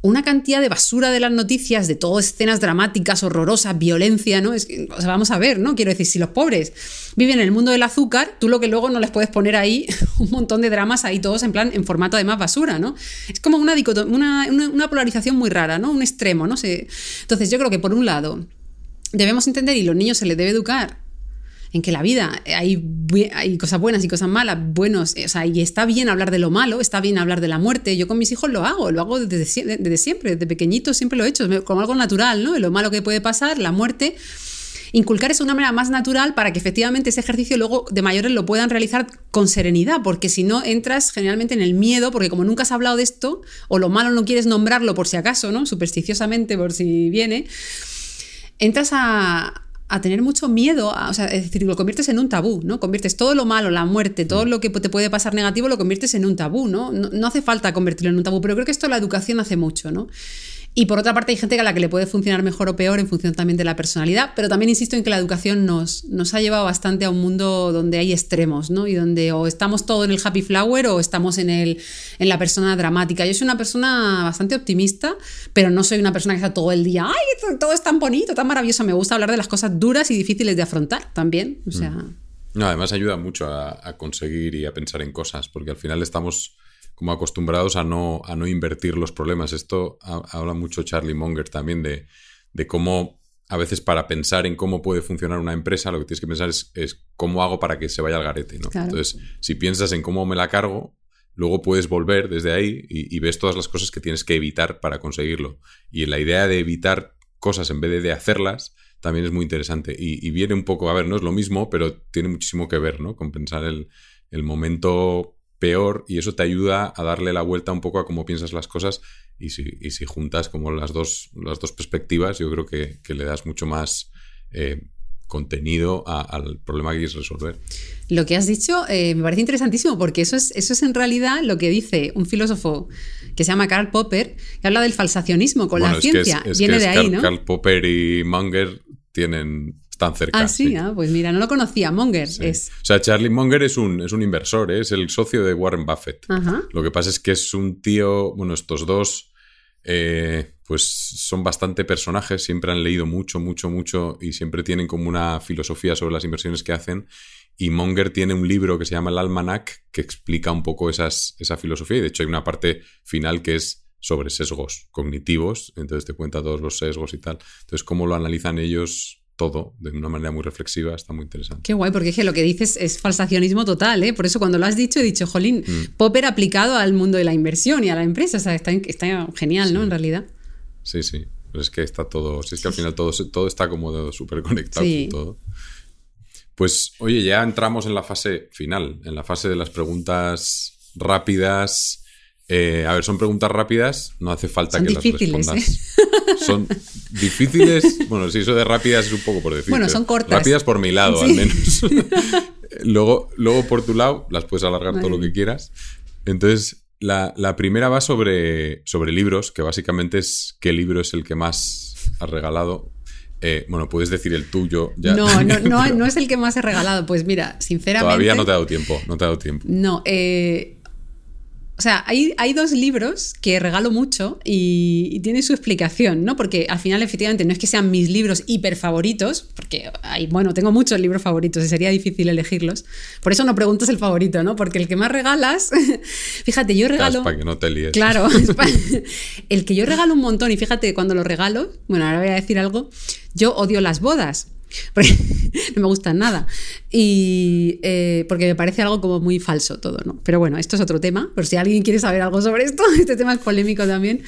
una cantidad de basura de las noticias, de todo escenas dramáticas, horrorosas, violencia, ¿no? Es o sea, vamos a ver, ¿no? Quiero decir, si los pobres viven en el mundo del azúcar, tú lo que luego no les puedes poner ahí *laughs* un montón de dramas ahí todos en plan, en formato de más basura, ¿no? Es como una, una, una, polarización muy rara, ¿no? Un extremo, ¿no? Entonces yo creo que por un lado debemos entender y los niños se les debe educar en que la vida hay, hay cosas buenas y cosas malas, buenos, o sea, y está bien hablar de lo malo, está bien hablar de la muerte. Yo con mis hijos lo hago, lo hago desde, desde siempre, desde pequeñito siempre lo he hecho, como algo natural, ¿no? Lo malo que puede pasar, la muerte. Inculcar es una manera más natural para que efectivamente ese ejercicio luego de mayores lo puedan realizar con serenidad, porque si no entras generalmente en el miedo, porque como nunca has hablado de esto, o lo malo no quieres nombrarlo por si acaso, ¿no? Supersticiosamente, por si viene, entras a, a tener mucho miedo, o sea, es decir, lo conviertes en un tabú, ¿no? Conviertes todo lo malo, la muerte, todo mm. lo que te puede pasar negativo, lo conviertes en un tabú, ¿no? No, no hace falta convertirlo en un tabú, pero creo que esto la educación hace mucho, ¿no? Y por otra parte hay gente a la que le puede funcionar mejor o peor en función también de la personalidad, pero también insisto en que la educación nos, nos ha llevado bastante a un mundo donde hay extremos, ¿no? Y donde o estamos todo en el happy flower o estamos en, el, en la persona dramática. Yo soy una persona bastante optimista, pero no soy una persona que está todo el día, ¡ay, todo es tan bonito, tan maravilloso! Me gusta hablar de las cosas duras y difíciles de afrontar también, o sea... Mm. No, además ayuda mucho a, a conseguir y a pensar en cosas, porque al final estamos como acostumbrados a no, a no invertir los problemas. Esto habla mucho Charlie Munger también de, de, cómo a veces para pensar en cómo puede funcionar una empresa, lo que tienes que pensar es, es cómo hago para que se vaya al garete. ¿no? Entonces, si piensas en cómo me la cargo, luego puedes volver desde ahí y, ves todas las cosas que tienes que evitar para conseguirlo. Y la idea de evitar cosas en vez de hacerlas, también es muy interesante. Y, viene un poco, a ver, no es lo mismo, pero tiene muchísimo que ver, ¿no? Con pensar el, el momento peor y eso te ayuda a darle la vuelta un poco a cómo piensas las cosas y si, y si juntas como las dos, las dos perspectivas, yo creo que, que le das mucho más eh, contenido al problema que quieres resolver. Lo que has dicho eh, me parece interesantísimo porque eso es, eso es en realidad lo que dice un filósofo que se llama Karl Popper, que habla del falsacionismo con la ciencia. Viene de ahí, ¿no? Karl Popper y Munger tienen están cerca. Ah, sí, ah, pues mira, no lo conocía. Monger es. O sea, Charlie Munger es un, es un inversor, ¿eh? es el socio de Warren Buffett. Lo que pasa es que es un tío, bueno, estos dos eh, pues son bastante personajes, siempre han leído mucho, mucho, mucho y siempre tienen como una filosofía sobre las inversiones que hacen. Y Monger tiene un libro que se llama El Almanac que explica un poco esas, esa filosofía y de hecho hay una parte final que es sobre sesgos cognitivos, entonces te cuenta todos los sesgos y tal. Entonces, cómo lo analizan ellos todo de una manera muy reflexiva, está muy interesante. Qué guay, porque es que lo que dices es falsacionismo total, ¿eh? Por eso cuando lo has dicho he dicho, jolín, mm. Popper aplicado al mundo de la inversión y a la empresa, o sea, está, genial, ¿no? En realidad. Sí, sí, pero es que está todo, si es que al final todo, todo está como súper conectado todo. Pues oye, ya entramos en la fase final, en la fase de las preguntas rápidas. Eh, a ver, son preguntas rápidas, no hace falta que las respondas. ¿eh? Son difíciles. Bueno, si eso de rápidas es un poco por decir. Bueno, son cortas. Rápidas por mi lado, al menos. *laughs* luego, luego, por tu lado, las puedes alargar todo lo que quieras. Entonces, la, primera va sobre, sobre libros, que básicamente es qué libro es el que más has regalado. Eh, bueno, puedes decir el tuyo. Ya. No, no, no, no, es el que más he regalado. Pues mira, sinceramente. Todavía no te ha dado tiempo. No te ha dado tiempo. No, eh, o sea, hay, hay, dos libros que regalo mucho y, y, tiene su explicación, ¿no? Porque al final, efectivamente, no es que sean mis libros hiper favoritos, porque hay, bueno, tengo muchos libros favoritos y sería difícil elegirlos. Por eso no preguntas el favorito, ¿no? Porque el que más regalas, *laughs* fíjate, yo regalo. para que no te líes. Claro, *laughs* el que yo regalo un montón y fíjate, cuando lo regalo, bueno, ahora voy a decir algo, yo odio las bodas. *laughs* Porque no me gustan nada. Y eh, porque me parece algo como muy falso todo, ¿no? Pero bueno, esto es otro tema, por si alguien quiere saber algo sobre esto, *laughs* este tema es polémico también.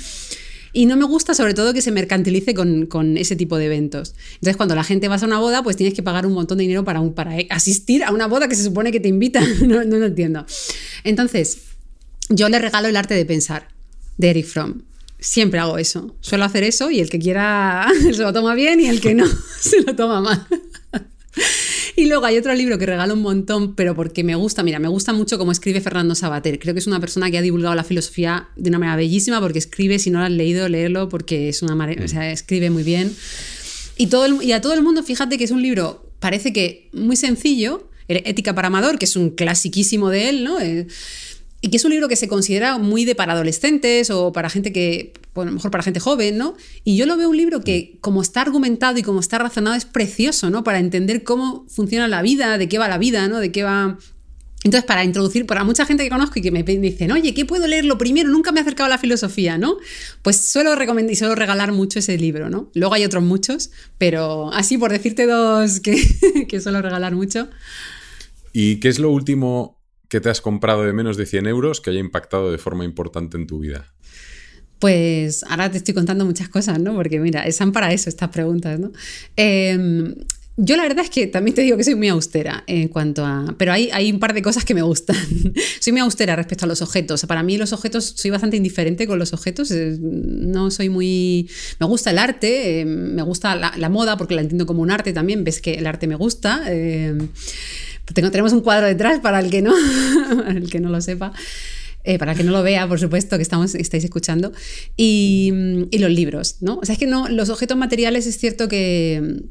Y no me gusta sobre todo que se mercantilice con, con, ese tipo de eventos. Entonces, cuando la gente va a una boda, pues tienes que pagar un montón de dinero para, un, para asistir a una boda que se supone que te invitan. *laughs* no, no lo entiendo. Entonces, yo le regalo el arte de pensar de Eric Fromm. Siempre hago eso. Suelo hacer eso y el que quiera *laughs* se lo toma bien y el que no *laughs* se lo toma mal. Y luego hay otro libro que regalo un montón, pero porque me gusta, mira, me gusta mucho cómo escribe Fernando Sabater. Creo que es una persona que ha divulgado la filosofía de una manera bellísima porque escribe, si no lo has leído, leerlo porque es una o sea, escribe muy bien. Y, todo y a todo el mundo, fíjate que es un libro, parece que muy sencillo, Ética para Amador, que es un clasiquísimo de él, ¿no? Eh, y que es un libro que se considera muy de para adolescentes o para gente que, bueno, a lo mejor para gente joven, ¿no? Y yo lo veo un libro que, como está argumentado y como está razonado, es precioso, ¿no? Para entender cómo funciona la vida, de qué va la vida, ¿no? De qué va. Entonces, para introducir, para mucha gente que conozco y que me dicen, oye, ¿qué puedo leer lo primero? Nunca me he acercado a la filosofía, ¿no? Pues suelo recomendar y suelo regalar mucho ese libro, ¿no? Luego hay otros muchos, pero así por decirte dos que, *laughs* que suelo regalar mucho. ¿Y qué es lo último ¿Qué te has comprado de menos de 100 euros que haya impactado de forma importante en tu vida? Pues ahora te estoy contando muchas cosas, ¿no? Porque mira, están para eso estas preguntas, ¿no? Em, yo la verdad es que también te digo que soy muy austera en cuanto a... Pero hay, hay un par de cosas que me gustan. *laughs* soy muy austera respecto a los objetos. Para mí los objetos, soy bastante indiferente con los objetos. Eh, no soy muy... Me gusta el arte, em, me gusta la, moda porque la entiendo como un arte también. Ves que el arte me gusta. Em, tenemos un cuadro detrás para el que no, *laughs* el que no lo sepa. Eh, para el que no lo vea, por supuesto, que estamos, estáis escuchando, y, los libros, ¿no? O sea, es que no, los objetos materiales es cierto que,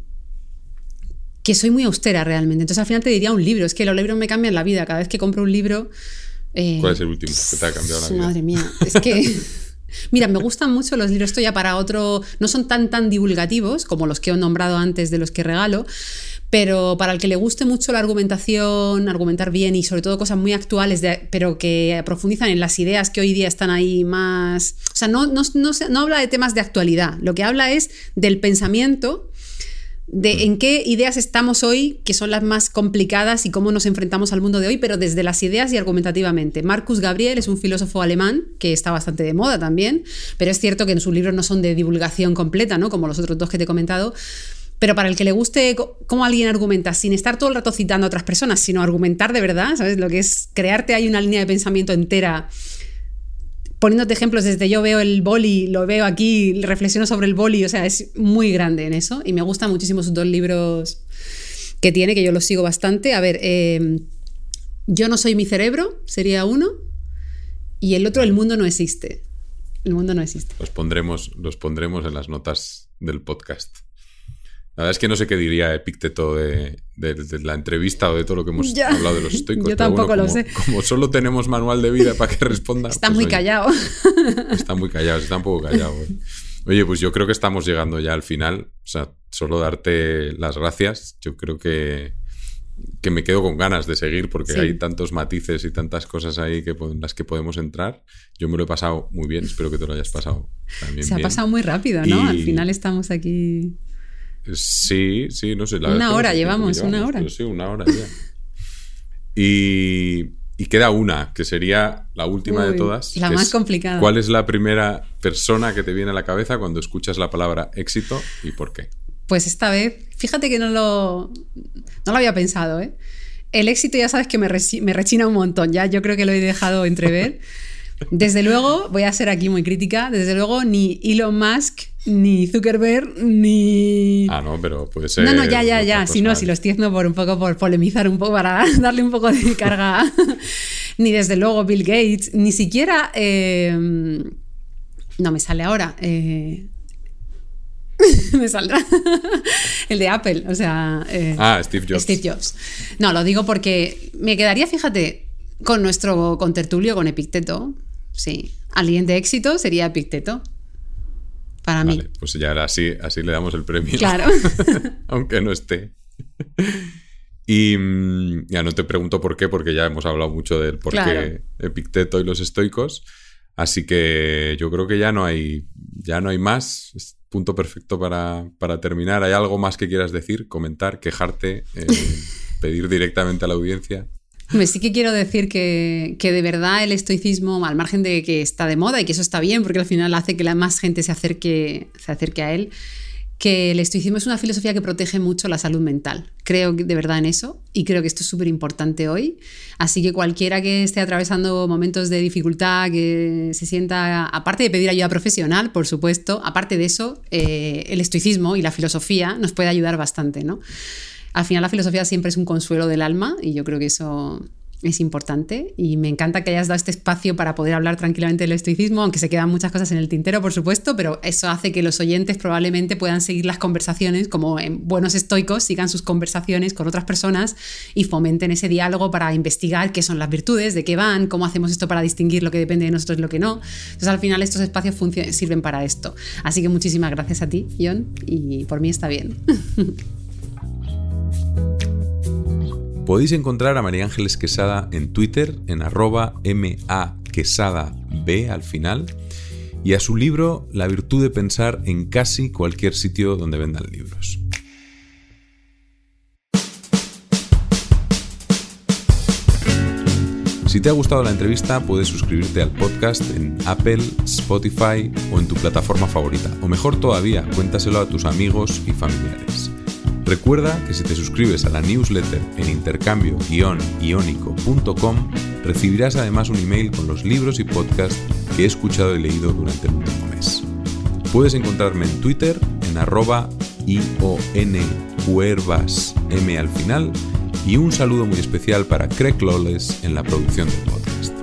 que soy muy austera realmente. Entonces, al final te diría un libro. Es que los libros me cambian la vida. Cada vez que compro un libro. Eh, ¿Cuál es el último que te ha cambiado la vida? Madre mía, es que. *laughs* Mira, me gustan mucho los libros, esto ya para otro, no son tan tan divulgativos como los que he nombrado antes de los que regalo, pero para el que le guste mucho la argumentación, argumentar bien y sobre todo cosas muy actuales, pero que profundizan en las ideas que hoy día están ahí más... O sea, no, no, no, no habla de temas de actualidad, lo que habla es del pensamiento de en qué ideas estamos hoy, que son las más complicadas y cómo nos enfrentamos al mundo de hoy, pero desde las ideas y argumentativamente. Marcus Gabriel es un filósofo alemán que está bastante de moda también, pero es cierto que en sus libros no son de divulgación completa, ¿no? Como los otros dos que te he comentado. Pero para el que le guste cómo alguien argumenta, sin estar todo el rato citando a otras personas, sino argumentar de verdad, ¿sabes? Lo que es crearte ahí una línea de pensamiento entera poniéndote ejemplos desde yo veo el boli, lo veo aquí, reflexiono sobre el boli, o sea, es muy grande en eso y me gustan muchísimo sus dos libros que tiene, que yo los sigo bastante. A ver, em, Yo no soy mi cerebro, sería uno, y el otro, El mundo no existe. El mundo no existe. Los pondremos, los pondremos en las notas del podcast. La verdad es que no sé qué diría Epicteto de, la entrevista o de todo lo que hemos hablado de los estoicos. Yo tampoco lo sé. Como solo tenemos manual de vida para que *laughs* responda. Está pues muy callado. Está muy callado, está un poco callado. *laughs* Oye, pues yo creo que estamos llegando ya al final. O sea, solo darte las gracias. Yo creo que, que me quedo con ganas de seguir porque hay tantos matices y tantas cosas ahí que, en las que podemos entrar. Yo me lo he pasado muy bien, espero que te lo hayas pasado también. Se ha pasado muy rápido, ¿no? Al final estamos aquí Sí, sí, no sé. una hora llevamos, una hora. sí, una hora ya. y, queda una, que sería la última de todas. La más complicada. ¿Cuál es la primera persona que te viene a la cabeza cuando escuchas la palabra éxito y por qué? Pues esta vez, fíjate que no lo, no lo había pensado, ¿eh? El éxito ya sabes que me, me rechina un montón, ya yo creo que lo he dejado entrever. *laughs* Desde luego, voy a ser aquí muy crítica, desde luego ni Elon Musk, ni Zuckerberg, ni... Ah, no, pero puede ser... No, no, ya, ya, ya, si no, si lo estoy haciendo por un poco, por polemizar un poco, para *laughs* darle un poco de *laughs* carga, ni desde luego Bill Gates, ni siquiera... Eh, no me sale ahora. Eh, *laughs* me saldrá. el de Apple, o sea. Eh, ah, Steve Jobs. Steve Jobs. No, lo digo porque me quedaría, fíjate, con nuestro contertulio, con Epicteto, Sí. Alguien de éxito sería Epicteto. Para mí. Pues ya así, así le damos el premio. Claro. *laughs* Aunque no esté. Y mm, ya no te pregunto por qué, porque ya hemos hablado mucho del por qué Epicteto y los estoicos. Así que yo creo que ya no hay, ya no hay más. Es punto perfecto para, para terminar. ¿Hay algo más que quieras decir, comentar, quejarte, eh, *laughs* pedir directamente a la audiencia? Sí que quiero decir que, de verdad el estoicismo, al margen de que está de moda y que eso está bien, porque al final hace que la más gente se acerque, se acerque a él, que el estoicismo es una filosofía que protege mucho la salud mental. Creo de verdad en eso y creo que esto es súper importante hoy. Así que cualquiera que esté atravesando momentos de dificultad, que se sienta, aparte de pedir ayuda profesional, por supuesto, aparte de eso, eh, el estoicismo y la filosofía nos puede ayudar bastante, ¿no? Al final la filosofía siempre es un consuelo del alma y yo creo que eso es importante y me encanta que hayas dado este espacio para poder hablar tranquilamente del estoicismo, aunque se quedan muchas cosas en el tintero, por supuesto, pero eso hace que los oyentes probablemente puedan seguir las conversaciones, como en buenos estoicos, sigan sus conversaciones con otras personas y fomenten ese diálogo para investigar qué son las virtudes, de qué van, cómo hacemos esto para distinguir lo que depende de nosotros y lo que no. Entonces al final estos espacios sirven para esto. Así que muchísimas gracias a ti, John, y por mí está bien. *laughs* Podéis encontrar a María Ángeles Quesada en Twitter en arroba B al final y a su libro La virtud de pensar en casi cualquier sitio donde vendan libros. Si te ha gustado la entrevista, puedes suscribirte al podcast en Apple, Spotify o en tu plataforma favorita. O mejor todavía, cuéntaselo a tus amigos y familiares. Recuerda que si te suscribes a la newsletter en intercambio-iónico.com recibirás además un email con los libros y podcasts que he escuchado y leído durante el último mes. Puedes encontrarme en Twitter en arroba m al final y un saludo muy especial para Craig Lawless en la producción del podcast.